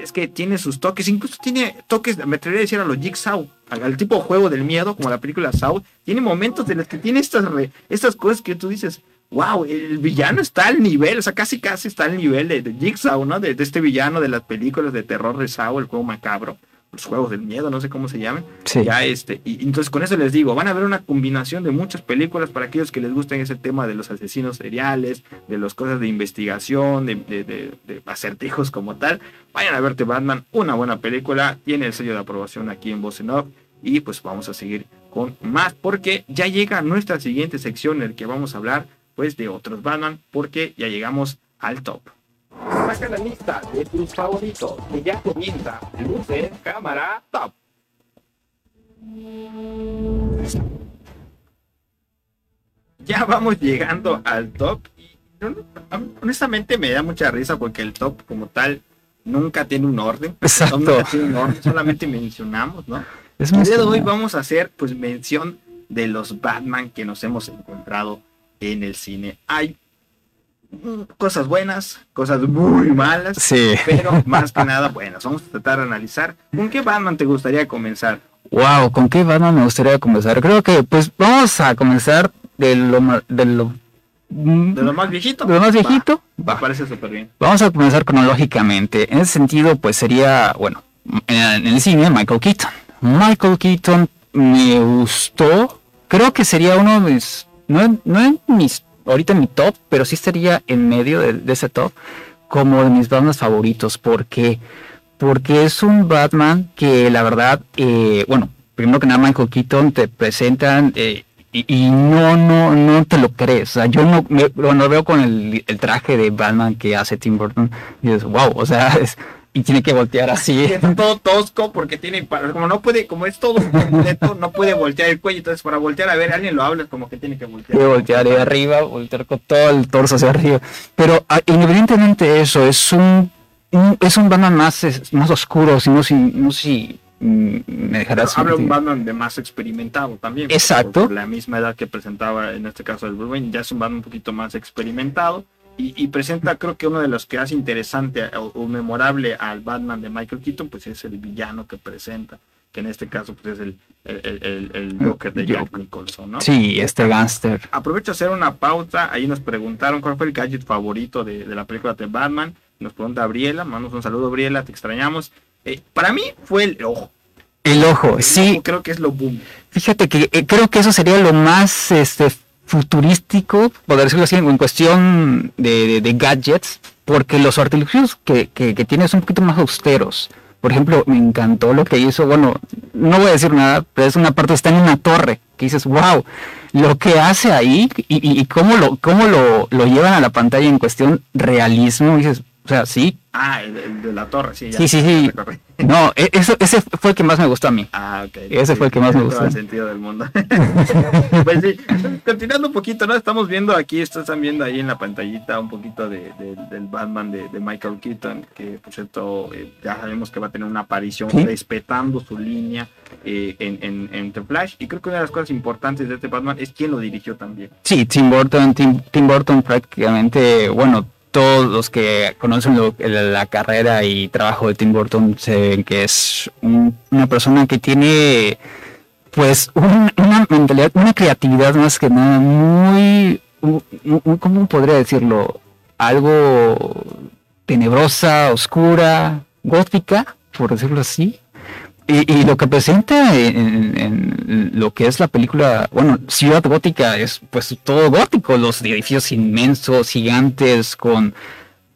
Es que tiene sus toques, incluso tiene toques, me atrevería a decir a los Jigsaw, al, tipo juego del miedo, como la película Saw. Tiene momentos en los que tiene estas, re- estas cosas que tú dices, wow, el villano está al nivel, o sea, casi casi está al nivel de, de Jigsaw, ¿no? De, de este villano de las películas de terror de Saw, el juego macabro, los juegos del miedo, no sé cómo se llaman. Sí. Ya este, y entonces con eso les digo, van a ver una combinación de muchas películas para aquellos que les gusten ese tema de los asesinos seriales, de las cosas de investigación, de, de- de- de acertijos como tal. Vayan a verte Batman, una buena película, tiene el sello de aprobación aquí en Voz en Off, y pues vamos a seguir con más porque ya llega nuestra siguiente sección en la que vamos a hablar pues de otros Batman porque ya llegamos al top. Saca la lista de tus favoritos que ya comienza. Luces, cámara, top. Ya vamos llegando al top y honestamente me da mucha risa porque el top como tal nunca tiene un orden. Exacto. Nunca tiene un orden, solamente mencionamos, ¿no? Es El día de hoy vamos a hacer pues mención de los Batman que nos hemos encontrado en el cine. Hay cosas buenas, cosas muy malas, Sí. pero más que nada buenas. Vamos a tratar de analizar. ¿Con qué Batman te gustaría comenzar? Wow, ¿con qué Batman me gustaría comenzar? Creo que pues vamos a comenzar de lo de lo, ¿De lo más viejito? de lo más Va, viejito. me Va. parece súper bien. Vamos a comenzar cronológicamente. En ese sentido, pues sería, bueno, en, el cine, Michael Keaton. Michael Keaton me gustó. Creo que sería uno de mis, no, no en mis, ahorita en mi top, pero sí estaría en medio de, ese top como de mis Batman favoritos. porque Porque es un Batman que la verdad, eh, bueno, primero que nada Michael Keaton te presentan eh, y, no, no, no te lo crees. O sea, yo no, me, cuando veo con el, el traje de Batman que hace Tim Burton, y dices, wow, o sea, es- y tiene que voltear así. Es todo tosco porque tiene, como no puede, como es todo completo, no puede voltear el cuello. Entonces, para voltear a ver, alguien lo habla, es como que tiene que voltear. Que voltear de arriba, voltear con todo el torso hacia arriba. Pero ah, independientemente de eso, es un, un- es un Batman más, es- más oscuro, si no, si, no sé si mm, me dejarás. habla un. Batman de más experimentado también. Exacto. Por, por la misma edad que presentaba en este caso el Wayne, ya es un Batman un poquito más experimentado. Y, y presenta, creo que uno de los que hace interesante o, o memorable al Batman de Michael Keaton, pues es el villano que presenta, que en este caso pues es el, el, el, el- Joker de Jack Nicholson, ¿no? Sí, este gánster. Aprovecho a hacer una pausa. Ahí nos preguntaron cuál fue el gadget favorito de, de la película de Batman. Nos pregunta Briela. Mandamos un saludo, Briela. Te extrañamos. Eh, para mí fue el ojo. El ojo, sí. ojo creo que es lo boom. Fíjate que eh, creo que eso sería lo más este, futurístico, poder decirlo así, en cuestión de, gadgets, porque los artilugios que, que, que son un poquito más austeros. Por ejemplo, me encantó lo que hizo, bueno, no voy a decir nada, pero es una parte, está en una torre, que dices, wow, lo que hace ahí y, y- y cómo, lo, cómo lo, lo llevan a la pantalla en cuestión realismo, dices, o sea, sí, Ah, el, el de la torre, sí. ya, Sí, sí, sí. no, e- eso, ese fue el que más me gustó a mí. Ah, ok. Ese fue el que más me gustó. Todo el sentido del mundo. pues sí, continuando un poquito, ¿no? Estamos viendo aquí, están viendo ahí en la pantallita un poquito de, de- del Batman de, de Michael Keaton, que por cierto, eh, ya sabemos que va a tener una aparición Sí. respetando su línea eh, en, en, en The Flash. Y creo que una de las cosas importantes de este Batman es quién lo dirigió también. Sí, Tim Burton, Tim, Tim Burton prácticamente, bueno, todos los que conocen lo- la, carrera y trabajo de Tim Burton saben que es un- una persona que tiene pues un- una mentalidad, una creatividad más que nada muy, ¿cómo podría decirlo? Algo tenebrosa, oscura, gótica, por decirlo así. Y, y lo que presenta en, lo que es la película, bueno, Ciudad Gótica es pues todo gótico, los edificios inmensos, gigantes, con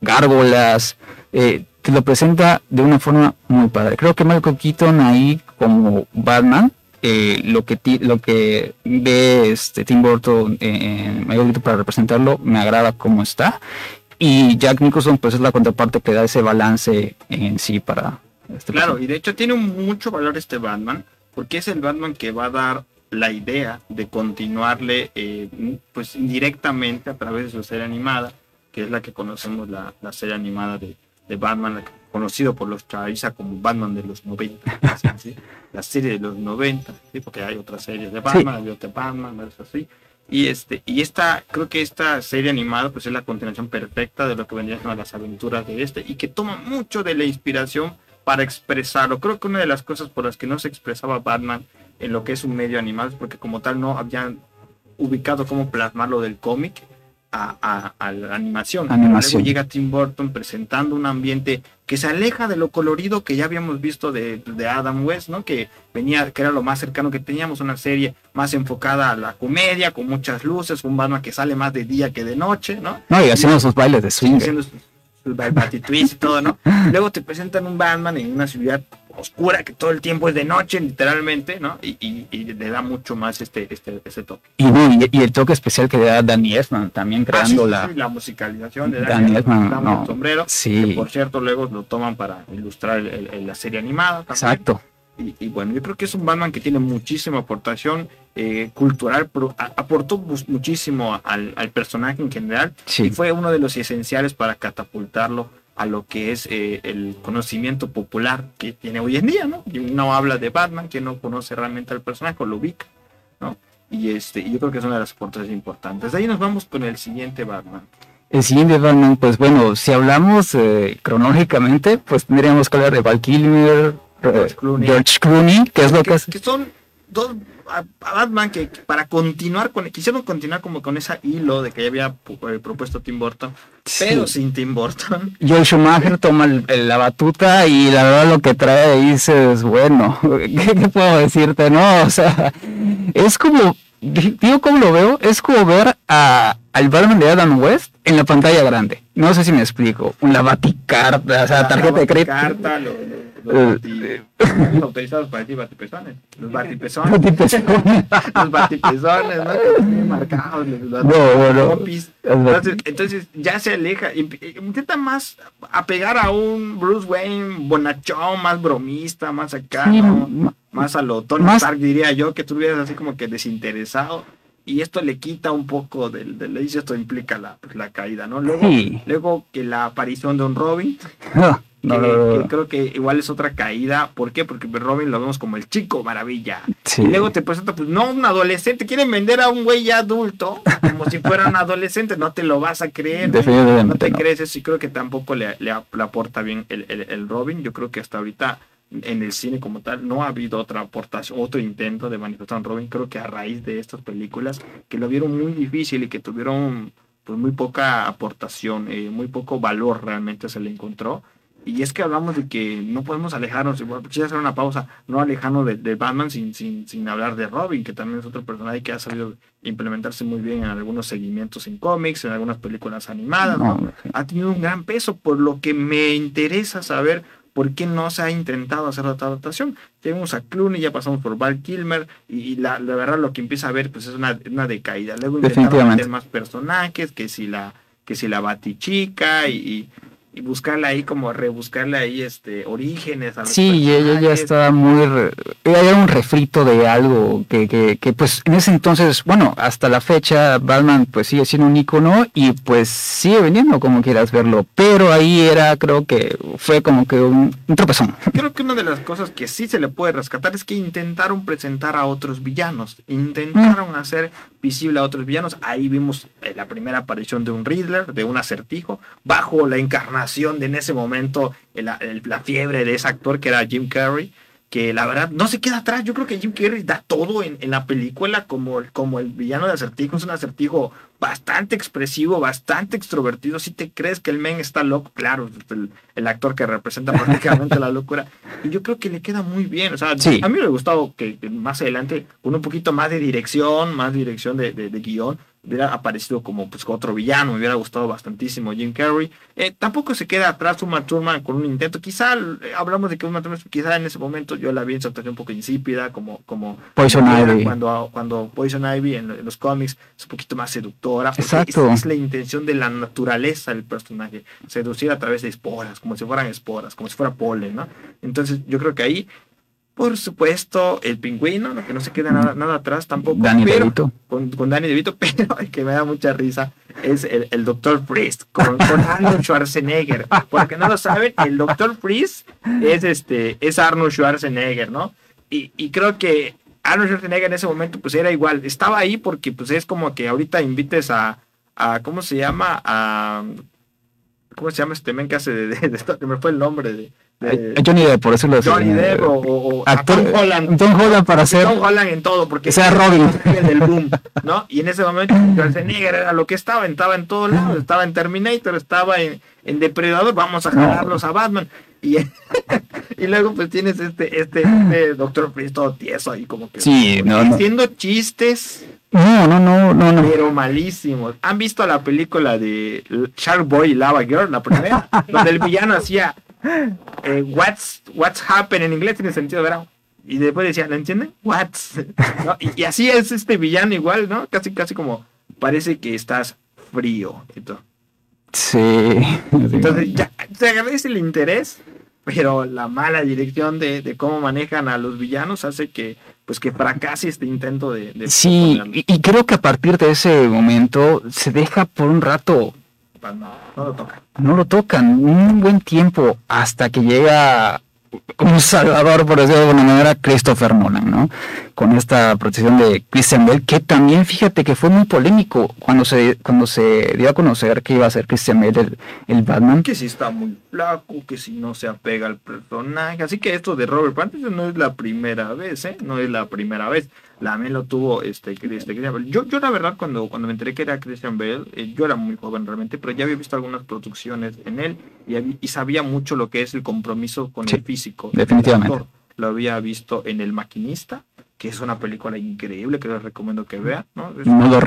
gárgolas, eh, te lo presenta de una forma muy padre. Creo que Michael Keaton ahí como Batman, eh, lo que ti- lo que ve este Tim Burton en Michael Keaton para representarlo, me agrada cómo está. Y Jack Nicholson pues es la contraparte que da ese balance en sí para este Claro, y de hecho tiene mucho valor este Batman, porque es el Batman que va a dar la idea de continuarle, eh, pues indirectamente a través de su serie animada, que es la que conocemos, la, la serie animada de, de Batman, conocido por los chavistas como Batman de los 90, ¿sí? la serie de los 90, ¿sí? porque hay otras series de Batman, hay otra Batman, así. Y, este, y esta, creo que esta serie animada pues es la continuación perfecta de lo que vendrían a las aventuras de este y que toma mucho de la inspiración para expresarlo. Creo que una de las cosas por las que no se expresaba Batman en lo que es un medio animal es porque como tal no habían ubicado cómo plasmarlo del cómic a, la animación. animación. Luego llega Tim Burton presentando un ambiente que se aleja de lo colorido que ya habíamos visto de, Adam West, ¿no? Que venía, que era lo más cercano que teníamos, una serie más enfocada a la comedia, con muchas luces, un Batman que sale más de día que de noche, ¿no? No, y haciendo sus bailes de swing. Haciendo sus, y todo, ¿no? Luego te presentan un Batman en una ciudad oscura que todo el tiempo es de noche, literalmente, ¿no? Y, le da mucho más este, este, ese toque. Y, y, el toque especial que le da Danny Esman también ah, creando la... la musicalización de Danny, Esman, el sombrero, sí. que por cierto luego lo toman para ilustrar la serie animada. Exacto. Y, bueno, yo creo que es un Batman que tiene muchísima aportación eh, cultural, pero aportó muchísimo al, personaje en general y fue uno de los esenciales para catapultarlo a lo que es eh, el conocimiento popular que tiene hoy en día, ¿no? No habla de Batman, que no conoce realmente al personaje, lo ubica, ¿no? Y este, yo creo que es una de las aportaciones importantes. De ahí nos vamos con el siguiente Batman. El siguiente Batman, pues bueno, si hablamos eh, cronológicamente, pues tendríamos que hablar de Val Kilmer, George Clooney, que es lo que, que son dos a, Batman que, para continuar con quisieron continuar como con ese hilo de que ya había eh, propuesto Tim Burton pero sin Tim Burton. Joel Schumacher toma la batuta y la verdad lo que trae ahí es bueno ¿qué, puedo decirte no o sea es como digo cómo lo veo es como ver a al Batman de Adam West en la pantalla grande no sé si me explico la baticarta o sea tarjeta de crédito los eh, autorizados para decir batipezones. Los batipezones. los batipezones, ¿no? marcados. Entonces, entonces ya se aleja. Intenta más apegar a un Bruce Wayne bonachón, más bromista, más acá, Más a lo Tony Stark, diría yo, que tuvieras así como que desinteresado y esto le quita un poco del, del esto implica la, pues, la caída, ¿no? Luego, luego que la aparición de un Robin. Que, creo que igual es otra caída. ¿Por qué? Porque Robin lo vemos como el chico maravilla. Y luego te presenta, pues no, un adolescente. Quieren vender a un güey ya adulto como si fuera un adolescente. No te lo vas a creer. No te crees eso. Y creo que tampoco le, le, aporta bien el, el, Robin. Yo creo que hasta ahorita en el cine como tal no ha habido otra aportación, otro intento de manifestar a un Robin. Creo que a raíz de estas películas que lo vieron muy difícil y que tuvieron pues muy poca aportación, eh, muy poco valor realmente se le encontró y es que hablamos de que no podemos alejarnos, quisiera hacer una pausa, no alejarnos de, Batman sin, sin, sin, hablar de Robin, que también es otro personaje que ha sabido implementarse muy bien en algunos seguimientos en cómics, en algunas películas animadas. Ha tenido un gran peso, por lo que me interesa saber por qué no se ha intentado hacer otra adaptación. Tenemos a Clooney, ya pasamos por Val Kilmer, y, la, la, verdad lo que empieza a ver pues es una, una decaída. Luego intentaron meter más personajes, que si la que si la Batichica y y buscarla ahí como rebuscarle ahí este orígenes a sí ella ya estaba muy era un refrito de algo que, que, que, pues en ese entonces bueno hasta la fecha Batman pues sigue siendo un icono y pues sigue vendiendo como quieras verlo. Pero ahí era creo que fue como que un, tropezón. Creo que una de las cosas que sí se le puede rescatar es que intentaron presentar a otros villanos intentaron mm. hacer visible a otros villanos. Ahí vimos eh, la primera aparición de un Riddler de un acertijo bajo la encarnación de en ese momento la fiebre de ese actor que era Jim Carrey, que la verdad no se queda atrás. Yo creo que Jim Carrey da todo en, la película como, como el villano de acertijo. Es un acertijo bastante expresivo, bastante extrovertido. Si te crees que el men está loco, claro, el, actor que representa prácticamente la locura. Y yo creo que le queda muy bien. O sea, a mí me ha gustado que, más adelante, con un poquito más de dirección, más dirección de, de, de guion, hubiera aparecido como pues otro villano, me hubiera gustado bastantísimo Jim Carrey. Eh, tampoco se queda atrás Uma Thurman con un intento, quizá eh, hablamos de que Uma Thurman, quizá en ese momento yo la vi en su actuación un poco insípida, como, como Poison Ivy. Cuando, cuando Poison Ivy en, los cómics es un poquito más seductora. Exacto. Es, la intención de la naturaleza del personaje, seducir a través de esporas, como si fueran esporas, como si fuera polen, ¿no? Entonces yo creo que ahí Por supuesto, el pingüino, lo que no se queda nada, nada atrás tampoco. Danny pero, DeVito. Con, con Danny DeVito, pero el que me da mucha risa es el, el Dr. Priest con, con Arnold Schwarzenegger. Porque no lo saben, el Dr. Priest es, este, es Arnold Schwarzenegger, ¿no? Y, y creo que Arnold Schwarzenegger en ese momento pues era igual. Estaba ahí porque pues es como que ahorita invites a, a ¿cómo se llama? A, ¿Cómo se llama este men que hace de, de, de esto? Que me fue el nombre de... de- Eh, Johnny Depp, por eso lo decía. Johnny Depp o, a Actor- Tom Holland. Tom Holland para hacer. Tom Holland en todo, porque Que sea Robin. el del boom, ¿no? Y en ese momento Schwarzenegger era lo que estaba, estaba en todos lados, estaba en Terminator, estaba en, en Depredador, vamos a jalarlos a Batman. Y, y luego pues tienes este, este, este Doctor Freeze todo tieso ahí como que Sí, no, no. haciendo chistes, No, no, no, no, no. pero malísimos. ¿Han visto la película de Shark Boy y Lava Girl, la primera? donde el villano hacía eh, what's, what's happened en inglés tiene sentido, ¿verdad? Y después decía, ¿lo entienden? What's? ¿No? Y, y así es este villano igual, ¿no? Casi, casi como parece que estás frío todo. Sí. Entonces ya se agradece el interés, pero la mala dirección de, de cómo manejan a los villanos hace que pues que fracase este intento de... de Sí, y, y creo que a partir de ese momento se deja por un rato, no, no lo toca. no lo tocan, un buen tiempo hasta que llega un salvador, por decirlo de alguna manera, Christopher Nolan, ¿no? Con esta protección de Christian Bale, que también fíjate que fue muy polémico cuando se, cuando se dio a conocer que iba a ser Christian Bale el, el Batman. que si está muy flaco, que si no se apega al personaje. Así que esto de Robert Pattinson no es la primera vez, ¿eh? No es la primera vez. Mel lo tuvo este, este Christian Bale. Yo, yo la verdad, cuando, cuando me enteré que era Christian Bale, eh, yo era muy joven realmente, pero ya había visto algunas producciones en él y, y sabía mucho lo que es el compromiso con Sí, el físico. definitivamente. actor. Lo había visto en El Maquinista, que es una película increíble que les recomiendo que vean. ¿no? No lo a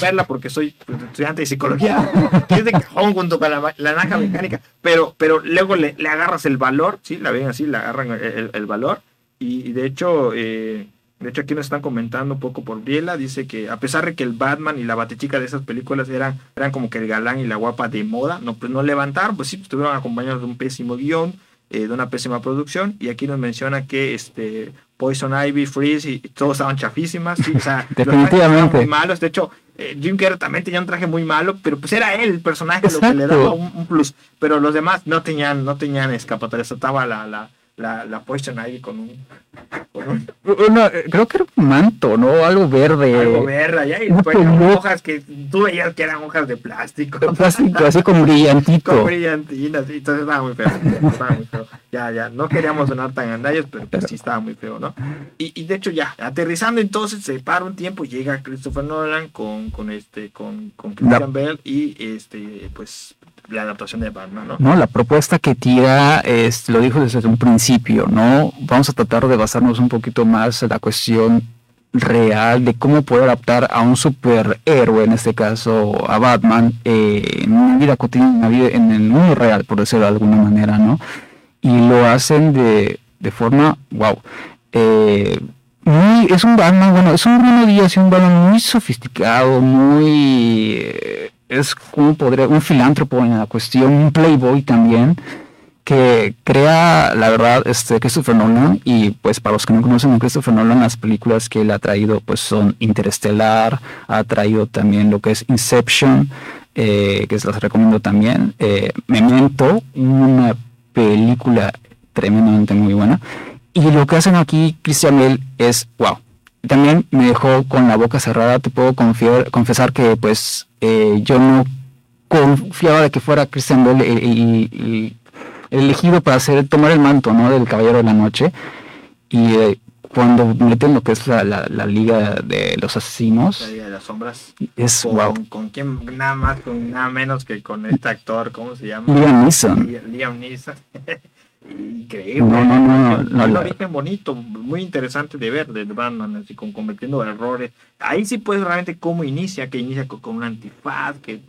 verla porque soy pues, estudiante de psicología, que es de cajón junto con la, la naranja mecánica, pero, pero luego le, le agarras el valor, ¿sí? La ven así, le agarran el, el- el valor, y, y de hecho, eh, de hecho aquí nos están comentando un poco por Biela, dice que a pesar de que el Batman y la Batichica de esas películas eran, eran como que el galán y la guapa de moda, no, pues no levantaron, pues sí, pues, estuvieron acompañados de un pésimo guion, eh, de una pésima producción, y aquí nos menciona que este Poison Ivy, Freeze y todos estaban chafísimas, sí, o sea, Definitivamente. muy malos, de hecho, eh, Jim Carrey también tenía un traje muy malo, pero pues era él el personaje lo que le daba un, un plus, pero los demás no tenían, no tenían escapatoria, estaba la, la, la, la Poison Ivy con un, con un Una- creo que era un manto, ¿no? Algo verde. algo verde allá, y después peluca. hojas que tú veías que eran hojas de plástico. Plástico, así con brillantito. con brillantinas, entonces estaba muy feo, estaba muy feo. Ya, ya, no queríamos sonar tan andallos, pero pues sí estaba muy feo, ¿no? Y, y de hecho ya, aterrizando entonces, se para un tiempo, llega Christopher Nolan con, con este, con, con Christian Bale y este, pues, la adaptación de Batman, ¿no? No, la propuesta que tira lo dijo desde un principio, ¿no? Vamos a tratar de basarnos un poquito más en la cuestión real de cómo poder adaptar a un superhéroe, en este caso a Batman, eh, en una vida cotidiana, en el mundo real, por decirlo de alguna manera, ¿no? Y lo hacen de, de forma, wow. Eh, muy- es un Batman, bueno, es un Bruno Díaz y un Batman muy sofisticado, muy... eh, es un filántropo en la cuestión, un playboy también, que crea, la verdad, este Christopher Nolan, y pues para los que no conocen a Christopher Nolan, las películas que él ha traído pues son Interestelar, ha traído también lo que es Inception, eh, que se las recomiendo también, eh, Memento, una película tremendamente muy buena, y lo que hacen aquí Christian Bale es, wow, también me dejó con la boca cerrada, te puedo confiar, confesar que pues eh, yo no confiaba de que fuera Christian Bale el, el- el- el elegido para hacer, tomar el manto ¿no? del Caballero de la Noche. Y eh, cuando meten lo que es la, la- la Liga de los La Asesinos, Liga de las sombras. es Con, wow. con quién, nada más, con nada menos que con este actor, ¿cómo se llama? Liam Neeson. Liam Neeson. Increíble. No, no, no, un, no, un la- origen bonito, muy interesante de ver de Batman, así con cometiendo errores. Ahí sí puedes realmente cómo inicia, que inicia con, con un antifaz, que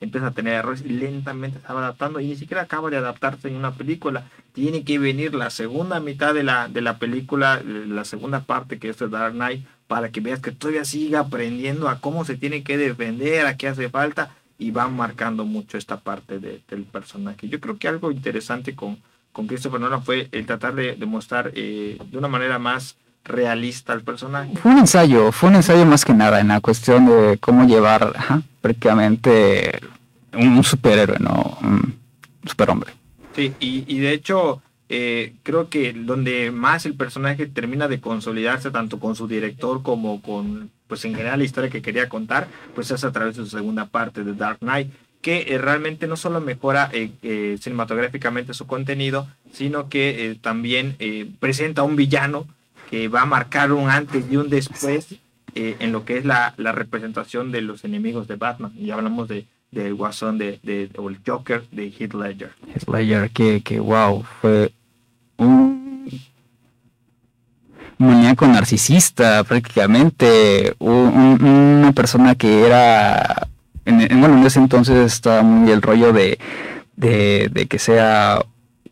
empieza a tener errores y lentamente se va adaptando y ni siquiera acaba de adaptarse en una película. Tiene que venir la segunda mitad de la, de la película, la segunda parte que es The Dark Knight, para que veas que todavía siga aprendiendo a cómo se tiene que defender, a qué hace falta y van marcando mucho esta parte de- del personaje. Yo creo que algo interesante con, con Christopher Nolan fue el tratar de, de mostrar eh, de una manera más realista al personaje. Fue un ensayo, fue un ensayo más que nada en la cuestión de cómo llevar prácticamente un superhéroe, ¿no? Un superhombre. Sí, y, y de hecho eh, creo que donde más el personaje termina de consolidarse tanto con su director como con pues en general la historia que quería contar, pues es a través de su segunda parte de Dark Knight, que eh, realmente no solo mejora eh, eh, cinematográficamente su contenido, sino que eh, también presenta un villano que va a marcar un antes y un después en lo que es la, la representación de los enemigos de Batman. Y hablamos de del Guasón de, de, o el Joker de Heath Ledger. Slayer, que, que wow, fue un maníaco narcisista prácticamente, un- un- una persona que era, en, en- ese entonces estaba muy el rollo de, de, que sea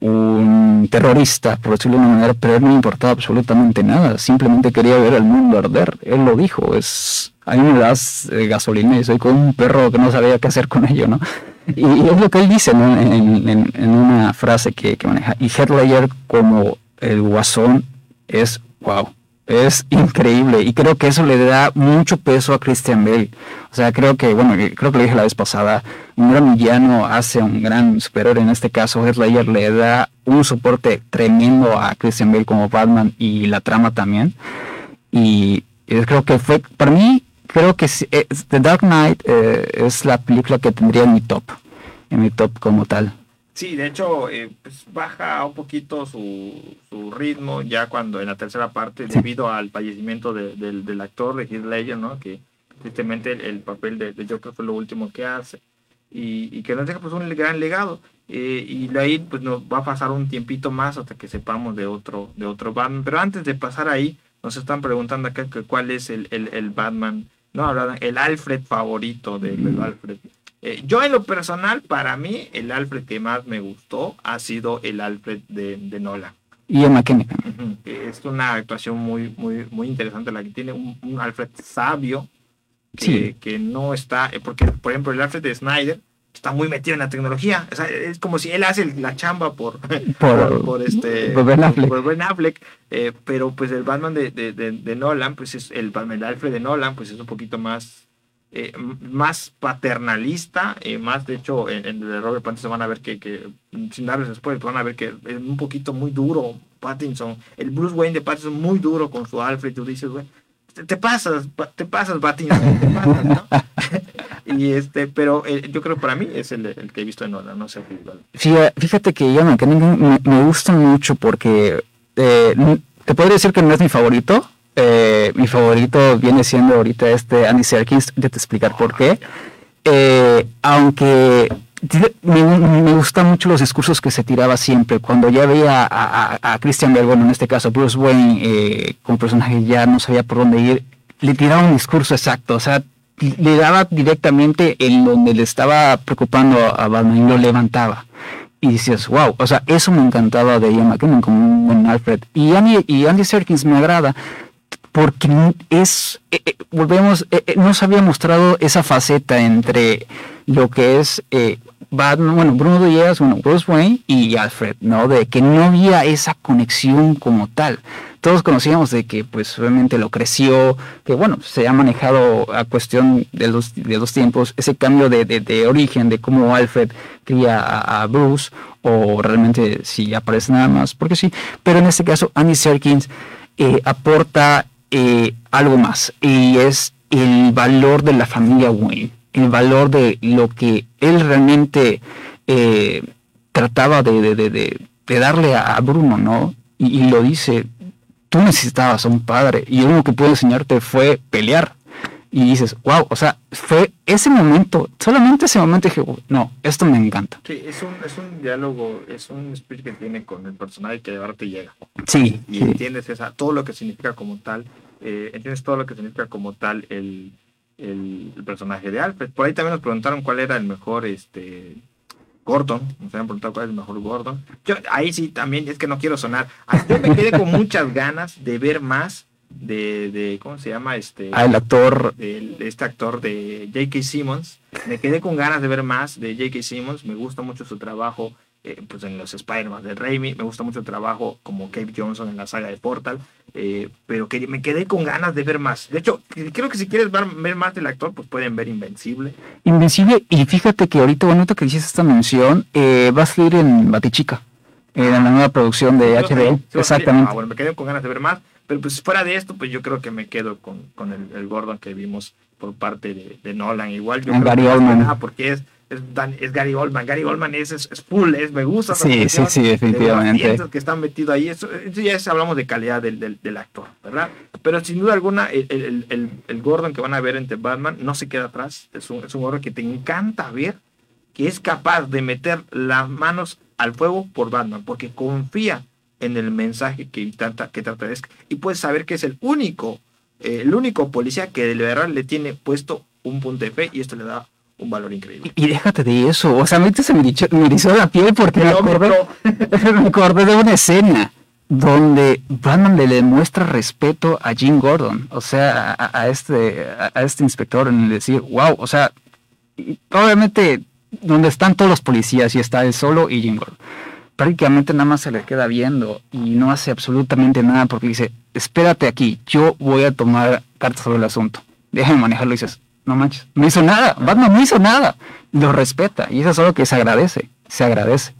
un terrorista, por decirlo de una manera, pero él no importaba absolutamente nada, simplemente quería ver al mundo arder, él lo dijo, es, a mí me das eh, gasolina y soy como un perro que no sabía qué hacer con ello, ¿no? Y, es lo que él dice ¿no? en, en- una frase que, maneja. Y Heath Ledger como el guasón es wow, es increíble. Y creo que eso le da mucho peso a Christian Bale. O sea, creo que, bueno, eh, creo que lo dije la vez pasada, un gran villano hace un gran superhéroe. En este caso, Heath Ledger le da un soporte tremendo a Christian Bale como Batman y la trama también. Y eh, creo que fue, para mí, creo que eh, The Dark Knight eh, es la película que tendría en mi top, en mi top como tal. Sí, de hecho, eh, pues baja un poquito su, su ritmo ya cuando en la tercera parte, debido al fallecimiento de- del, del actor de Heath Ledger, ¿no? Que tristemente el, el papel de, de Joker fue lo último que hace y, y que nos deja pues un gran legado. Eh, y de ahí pues nos va a pasar un tiempito más hasta que sepamos de otro, de otro Batman. Pero antes de pasar ahí, nos están preguntando acá que cuál es el, el, el Batman, no, el Alfred favorito de, de Alfred. Eh, yo en lo personal, para mí, el Alfred que más me gustó ha sido el Alfred de, de Nolan. Y. Ujú, que Es una actuación muy, muy, muy interesante la que tiene un, un Alfred sabio que, Sí. que no está, eh, porque por ejemplo el Alfred de Snyder está muy metido en la tecnología, o sea, es como si él hace la chamba por, por, por este por Ben Affleck. por Ben Affleck, eh, pero pues el Batman de, de, de, de Nolan, pues es el Batman el Alfred de Nolan, pues es un poquito más eh, más paternalista, eh, más de hecho en, en el Robert Pattinson van a ver que, que sin darles después van a ver que es un poquito muy duro Pattinson, el Bruce Wayne de Pattinson muy duro con su Alfred, tú dices, güey, te, pasas, pa- te pasas Pattinson, te pasas, ¿no? y este, pero eh, yo creo que para mí es el, el que he visto en Nolan, no sé. igual. Fíjate, que McKellen me, me gusta mucho porque eh, te podría decir que no es mi favorito. Eh, mi favorito viene siendo ahorita este Andy Serkis, de te explicar por qué. Eh, aunque me, me gustan mucho los discursos que se tiraba siempre. Cuando ya veía a, a- a Christian Bale, bueno, en este caso Bruce Wayne, eh, como personaje ya no sabía por dónde ir, le tiraba un discurso exacto. O sea, le daba directamente en donde le estaba preocupando a Batman y lo levantaba. Y decías, wow, o sea, eso me encantaba de Ian McKellen como un buen Alfred. Y Andy, y Andy Serkins me agrada porque es, eh, eh, volvemos, eh, eh, no se había mostrado esa faceta entre lo que es Batman, bueno, Bruno Díaz, bueno, Bruce Wayne y Alfred, ¿no? De que no había esa conexión como tal. Todos conocíamos de que, pues, obviamente lo creció, que, bueno, se ha manejado a cuestión de los, de los tiempos, ese cambio de, de- origen, de cómo Alfred cría a, Bruce, o realmente si aparece nada más, porque sí. Pero en este caso, Andy Serkins aporta eh, algo más y es el valor de la familia Wayne, el valor de lo que él realmente eh, trataba de, de- de- de- de darle a Bruno, ¿no? Y, y lo dice, tú necesitabas a un padre y lo único que pude enseñarte fue pelear. Y dices, wow, o sea, fue ese momento, solamente ese momento dije, no, esto me encanta. Sí, es un, es un diálogo, es un speech que tiene con el personaje que de verdad te llega. Sí, y sí. entiendes esa, todo lo que significa como tal, eh, entiendes todo lo que significa como tal el, el, el personaje de Alfred. Por ahí también nos preguntaron cuál era el mejor este Gordon, nos habían preguntado cuál es el mejor Gordon. Yo ahí sí también es que no quiero sonar. Yo me quedé con muchas ganas de ver más de, de ¿cómo se llama? Este Ah, el actor, de, de este actor de J.K. Simmons. Me quedé con ganas de ver más de J.K. Simmons. Me gusta mucho su trabajo eh, pues en los Spider-Man de Raimi. Me gusta mucho el trabajo como Cave Johnson en la saga de Portal. Eh, pero que me quedé con ganas de ver más. De hecho, creo que si quieres ver, más del actor, pues pueden ver Invencible. Invencible, y fíjate que ahorita, bonito que hiciste esta mención, eh, va a salir en Batichica, en la nueva producción de HBO. sí. Exactamente. Ah, bueno, me quedé con ganas de ver más. Pero pues fuera de esto, pues yo creo que me quedo con, con el, el Gordon que vimos por parte de, de Nolan. Igual yo Ah, creo que porque es, es, Dan- es Gary Oldman. Gary Oldman es, es, es full, es, me gusta. Sí, sí, sí, de definitivamente. dientes que están metidos ahí. Eso, eso ya es, hablamos de calidad del, del, del actor, ¿verdad? Pero sin duda alguna, el, el, el, el- Gordon que van a ver entre Batman no se queda atrás. Es un, es un Gordon que te encanta ver, que es capaz de meter las manos al fuego por Batman, porque confía en el mensaje que trata, que trata de y puedes saber que es el único, eh, el único policía que de verdad le tiene puesto un punto de fe y esto le da un valor increíble. Y, y déjate de eso, o sea, ahorita se me erizó, me erizó la piel porque me acordé, me acordé de una escena donde Batman le demuestra respeto a Jim Gordon, o sea, a, a este, a, a este inspector en decir, wow, o sea, obviamente donde están todos los policías y está él solo y Jim Gordon. Prácticamente nada más se le queda viendo y no hace absolutamente nada porque dice, espérate aquí, yo voy a tomar cartas sobre el asunto. Déjame manejarlo y dices, no manches, no hizo nada, Batman no hizo nada. Lo respeta y eso es algo que se agradece, se agradece.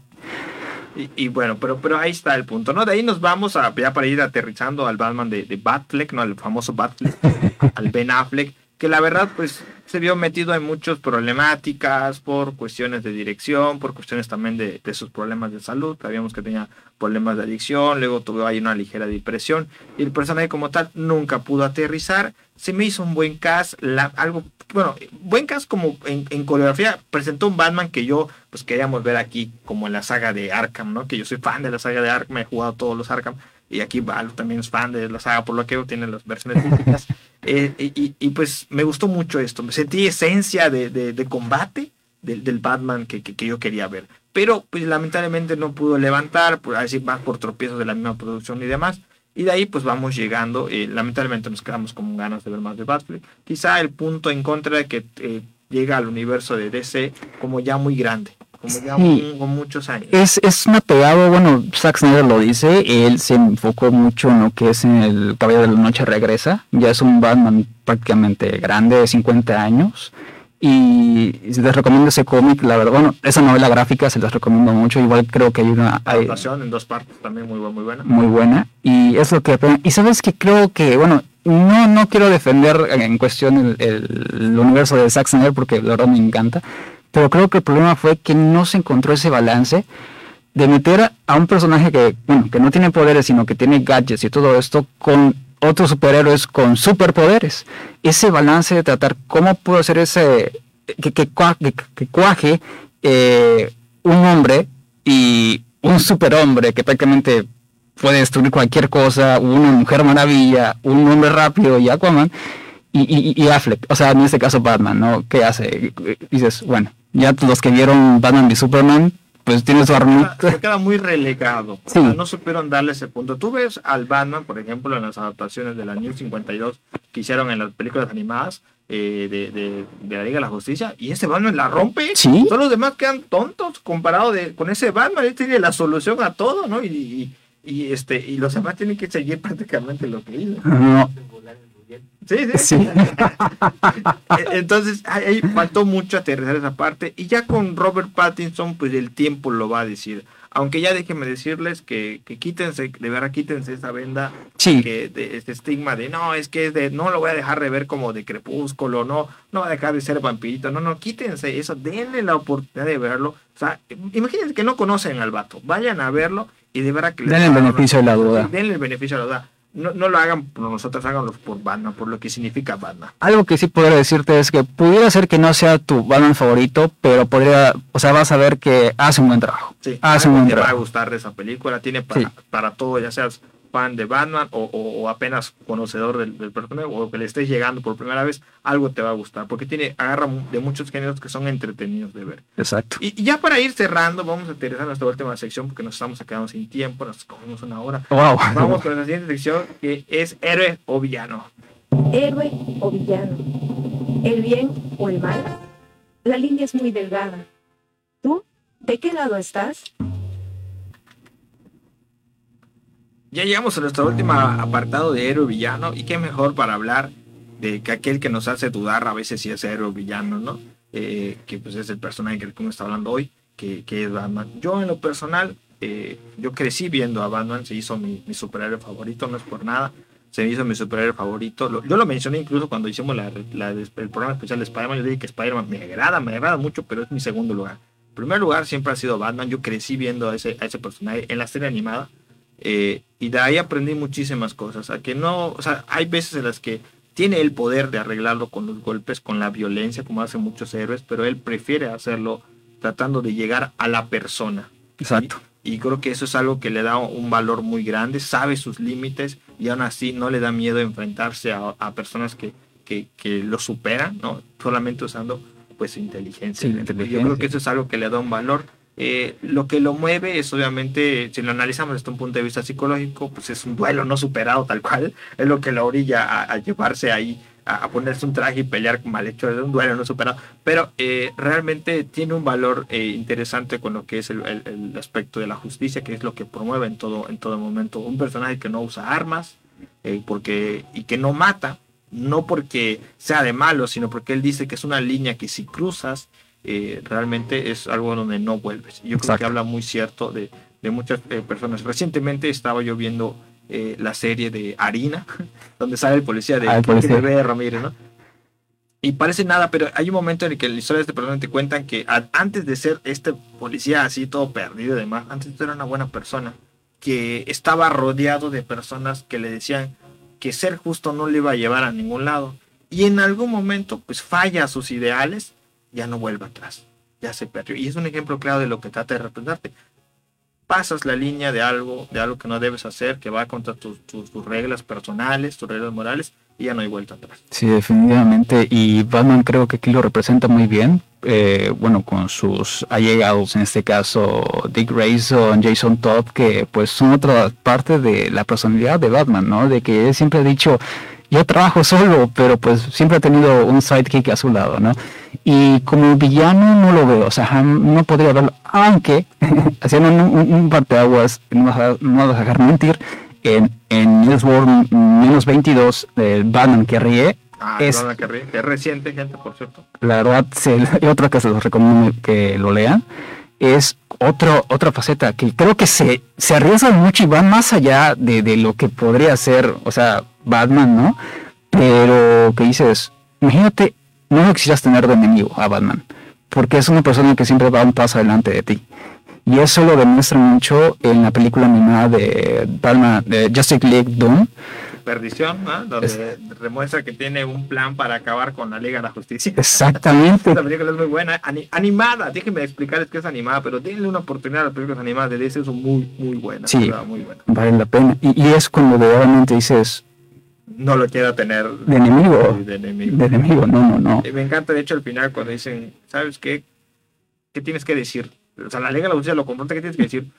Y, y bueno, pero, pero ahí está el punto, ¿no? De ahí nos vamos a, ya para ir aterrizando al Batman de, de Batfleck, ¿no? Al famoso Batfleck, al Ben Affleck, que la verdad, pues, se vio metido en muchas problemáticas por cuestiones de dirección, por cuestiones también de, de sus problemas de salud. Sabíamos que tenía problemas de adicción, luego tuvo ahí una ligera depresión, y el personaje como tal nunca pudo aterrizar. Se me hizo un buen cast, la, algo, bueno, buen cast como en, en coreografía, presentó un Batman que yo, pues, queríamos ver aquí, como en la saga de Arkham, ¿no? Que yo soy fan de la saga de Arkham, he jugado todos los Arkham, y aquí Val también es fan de la saga, por lo que tiene las versiones físicas. Eh, y, pues me gustó mucho esto, me sentí esencia de, de- de combate del, del Batman que, que- que yo quería ver. Pero pues lamentablemente no pudo levantar, por así más por tropiezos de la misma producción y demás. Y de ahí pues vamos llegando, eh, lamentablemente nos quedamos con ganas de ver más de Batman. Quizá el punto en contra de que eh, llega al universo de DC como ya muy grande, como ya Sí. con muchos años. Es, es un apegado, bueno, Zack Snyder lo dice, él se enfocó mucho en lo que es en el Caballero de la Noche Regresa, ya es un Batman prácticamente grande, de 50 años, y les recomiendo ese cómic, la verdad, bueno, esa novela gráfica se les recomiendo mucho, igual creo que hay una... hay- en dos partes también muy, muy buena. muy buena y es lo que y sabes que creo que bueno no no quiero defender en cuestión el, el- el universo de Zack Snyder porque la verdad me encanta pero creo que el problema fue que no se encontró ese balance de meter a un personaje que bueno que no tiene poderes sino que tiene gadgets y todo esto con otros superhéroes con superpoderes. Ese balance de tratar cómo puedo hacer ese que, que, cua- que- que cuaje eh, un hombre y un superhombre que prácticamente puede destruir cualquier cosa, una mujer maravilla, un hombre rápido y Aquaman y, y, y Affleck, o sea, en este caso Batman, ¿no? ¿Qué hace? Dices, bueno, ya los que vieron Batman y Superman, pues tienes su armita. se queda muy relegado. Sí. O sea, no supieron darle ese punto. Tú ves al Batman, por ejemplo, en las adaptaciones de la New 52 que hicieron en las películas animadas eh, de, de, de la Liga de la Justicia, y ese Batman la rompe. Sí. Todos los demás quedan tontos comparado de, con ese Batman. Él tiene la solución a todo, ¿no? Y, y, y, este, y los demás tienen que seguir prácticamente lo que hizo. No, Sí, sí. sí. Eh, Entonces, ahí faltó mucho aterrizar esa parte. Y ya con Robert Pattinson, pues el tiempo lo va a decir. Aunque ya déjenme decirles que, que quítense, de verdad quítense esa venda, Sí. que de este estigma de no, es que es de no lo voy a dejar de ver como de crepúsculo, no, no va a dejar de ser vampirito, no, no, quítense eso, denle la oportunidad de verlo. O sea, imagínense que no conocen al vato, vayan a verlo y de verdad que les Denle el beneficio de la duda. Denle el beneficio de la duda. No, no lo hagan por nosotros, háganlo por Batman, por lo que significa Batman. Algo que sí podría decirte es que pudiera ser que no sea tu Batman favorito, pero podría, o sea, vas a ver que hace un buen trabajo. Sí, hace un buen te va a gustar de esa película. Tiene para, Sí. para todo, ya seas fan de Batman o, o- o apenas conocedor del, del personaje o que le estés llegando por primera vez, algo te va a gustar. Porque tiene, agarra de muchos géneros que son entretenidos de ver. Exacto. Y, y ya para ir cerrando, vamos a aterrizar nuestra última sección porque nos estamos quedando sin tiempo, nos comimos una hora. Wow. Vamos con la siguiente sección que es héroe o villano. héroe o villano, el bien o el mal. La línea es muy delgada. ¿Tú? ¿De qué lado estás? Ya llegamos a nuestro último apartado de héroe villano y qué mejor para hablar de que aquel que nos hace dudar a veces si es héroe o villano, ¿no? Eh, que pues es el personaje que como está hablando hoy, que, que, es Batman. Yo en lo personal, eh, yo crecí viendo a Batman, se hizo mi, mi, superhéroe favorito, no es por nada, se hizo mi superhéroe favorito. Lo, yo lo mencioné incluso cuando hicimos la, la, el programa especial de Spider-Man, yo dije que Spider-Man me agrada, me agrada mucho, pero es mi segundo lugar. En primer lugar siempre ha sido Batman, yo crecí viendo a ese, a ese personaje en la serie animada. Eh, y de ahí aprendí muchísimas cosas. A que no, o sea, hay veces en las que tiene el poder de arreglarlo con los golpes, con la violencia, como hacen muchos héroes, pero él prefiere hacerlo tratando de llegar a la persona. Exacto. Y, y creo que eso es algo que le da un valor muy grande, sabe sus límites y aún así no le da miedo enfrentarse a, a personas que, que, que, lo superan, ¿no? Solamente usando pues su inteligencia. Sí, inteligencia. Yo creo que eso es algo que le da un valor. Eh, lo que lo mueve es obviamente, si lo analizamos desde un punto de vista psicológico, pues es un duelo no superado tal cual, es lo que lo orilla a, llevarse ahí, a, ponerse un traje y pelear mal hecho, es un duelo no superado, pero eh, realmente tiene un valor eh, interesante con lo que es el, el, aspecto de la justicia, que es lo que promueve en todo, en todo momento, un personaje que no usa armas porque, y que no mata, no porque sea de malo, sino porque él dice que es una línea que si cruzas, eh, realmente es algo donde no vuelves. Yo Exacto. creo que habla muy cierto de, de muchas eh, personas. Recientemente estaba yo viendo eh, la serie de Harina, donde sale el policía de, ah, el policía. de Ramírez, ¿no? Y parece nada, pero hay un momento en el que la historia de este personaje te cuentan que a, antes de ser este policía así todo perdido y demás, antes era una buena persona, que estaba rodeado de personas que le decían que ser justo no le iba a llevar a ningún lado. Y en algún momento, pues falla sus ideales ya no vuelve atrás, ya se perdió. Y es un ejemplo claro de lo que trata de representarte. Pasas la línea de algo, de algo que no debes hacer, que va contra tus, tus, reglas personales, tus reglas morales, y ya no hay vuelta atrás. Sí, definitivamente. Y Batman creo que aquí lo representa muy bien. Eh, bueno, con sus allegados, en este caso Dick Grayson, Jason Todd, que pues son otra parte de la personalidad de Batman, ¿no? De que siempre ha dicho, yo trabajo solo, pero pues siempre ha tenido un sidekick a su lado, ¿no? Y como villano no lo veo, o sea, no podría verlo, aunque haciendo un, un, un parteaguas, no vas a, no vas a dejar mentir, en, en Newsworld menos 22, de Batman que ríe, Ah, es, que, ríe, que es reciente, gente, por cierto. La verdad, se, otra que se los recomiendo que lo lean, es otro, otra faceta que creo que se, se arriesga mucho y van más allá de, de lo que podría ser, o sea, Batman, ¿no? Pero que dices, imagínate, no quisieras tener de enemigo a Batman, porque es una persona que siempre va un paso adelante de ti. Y eso lo demuestra mucho en la película animada de Batman, de Justice League Doom. Perdición, ¿no? donde es... demuestra que tiene un plan para acabar con la Liga de la Justicia. Exactamente. Esta película es muy buena, animada, déjenme explicarles que es animada, pero denle una oportunidad a las películas animadas de DC, son muy, muy buenas. Sí, muy buenas. vale la pena. Y, y es cuando verdaderamente dices, no lo quiera tener de enemigo. De enemigo. De enemigo, no, no, no. Me encanta, de hecho, al final cuando dicen, ¿sabes qué? ¿Qué tienes que decir? O sea, la Liga de la Justicia lo confronta, ¿qué tienes que decir?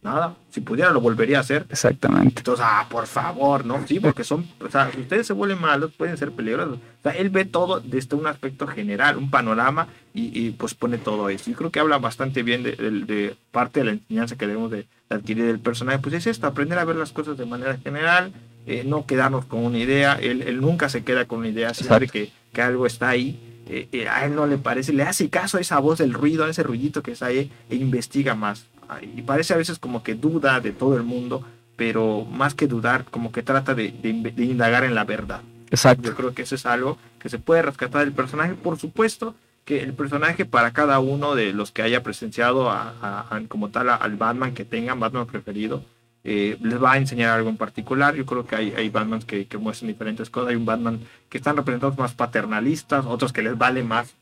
Nada, si pudiera lo volvería a hacer. Exactamente. Entonces, ah, por favor, ¿no? Sí, porque son, o sea, si ustedes se vuelven malos, pueden ser peligrosos. O sea, él ve todo desde un aspecto general, un panorama, y, y pues pone todo eso. Y creo que habla bastante bien de, de, de, parte de la enseñanza que debemos de adquirir del personaje. Pues es esto, aprender a ver las cosas de manera general, eh, no quedarnos con una idea. Él, él, nunca se queda con una idea, siempre que, que algo está ahí. Eh, eh, a él no le parece, le hace caso a esa voz del ruido, a ese ruidito que ahí, e investiga más y parece a veces como que duda de todo el mundo, pero más que dudar, como que trata de, de, de, indagar en la verdad. Exacto. Yo creo que eso es algo que se puede rescatar del personaje. Por supuesto que el personaje para cada uno de los que haya presenciado a, a, a como tal a, al Batman que tengan Batman preferido, eh, les va a enseñar algo en particular. Yo creo que hay, hay Batmans que, que muestran diferentes cosas. Hay un Batman que están representados más paternalistas, otros que les vale más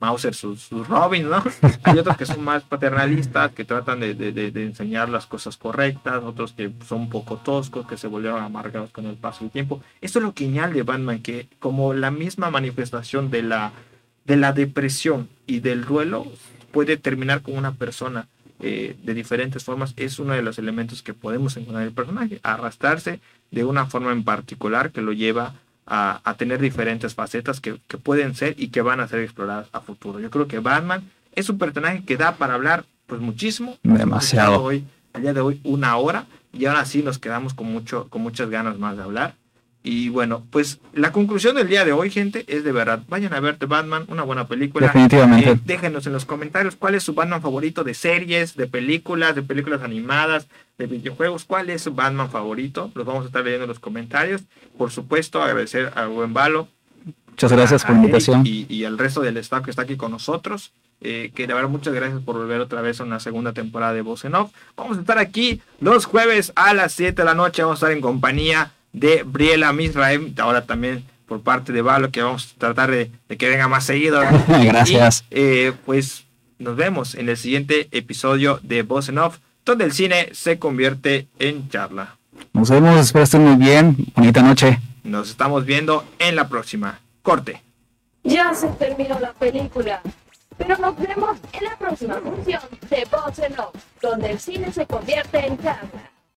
Mauser sus, sus Robin, ¿no? Hay otros que son más paternalistas, que tratan de, de, de, enseñar las cosas correctas, otros que son un poco toscos, que se volvieron amargados con el paso del tiempo. Esto es lo que de Batman, que como la misma manifestación de la, de la depresión y del duelo puede terminar con una persona eh, de diferentes formas, es uno de los elementos que podemos encontrar en el personaje, arrastrarse de una forma en particular que lo lleva a, a, tener diferentes facetas que, que, pueden ser y que van a ser exploradas a futuro. Yo creo que Batman es un personaje que da para hablar pues muchísimo. Demasiado. Hoy, al día de hoy una hora, y aún así nos quedamos con, mucho, con muchas ganas más de hablar. Y bueno, pues la conclusión del día de hoy, gente, es de verdad, vayan a ver The Batman, una buena película. Definitivamente. Eh, déjenos en los comentarios cuál es su Batman favorito de series, de películas, de películas animadas, de videojuegos, cuál es su Batman favorito. Los vamos a estar leyendo en los comentarios. Por supuesto, agradecer a Buen Balo. Muchas gracias por la invitación. Y, y al resto del staff que está aquí con nosotros. Eh, que de verdad muchas gracias por volver otra vez a una segunda temporada de Voz en Off. Vamos a estar aquí los jueves a las 7 de la noche. Vamos a estar en compañía de Briela Misraem, ahora también por parte de Valo, que vamos a tratar de, de que venga más seguido. Gracias. Y, eh, pues nos vemos en el siguiente episodio de Voz en Off, donde el cine se convierte en charla. Nos vemos, espero estén muy bien. Bonita noche. Nos estamos viendo en la próxima. Corte. Ya se terminó la película. Pero nos vemos en la próxima función de Voz en Off, donde el cine se convierte en charla.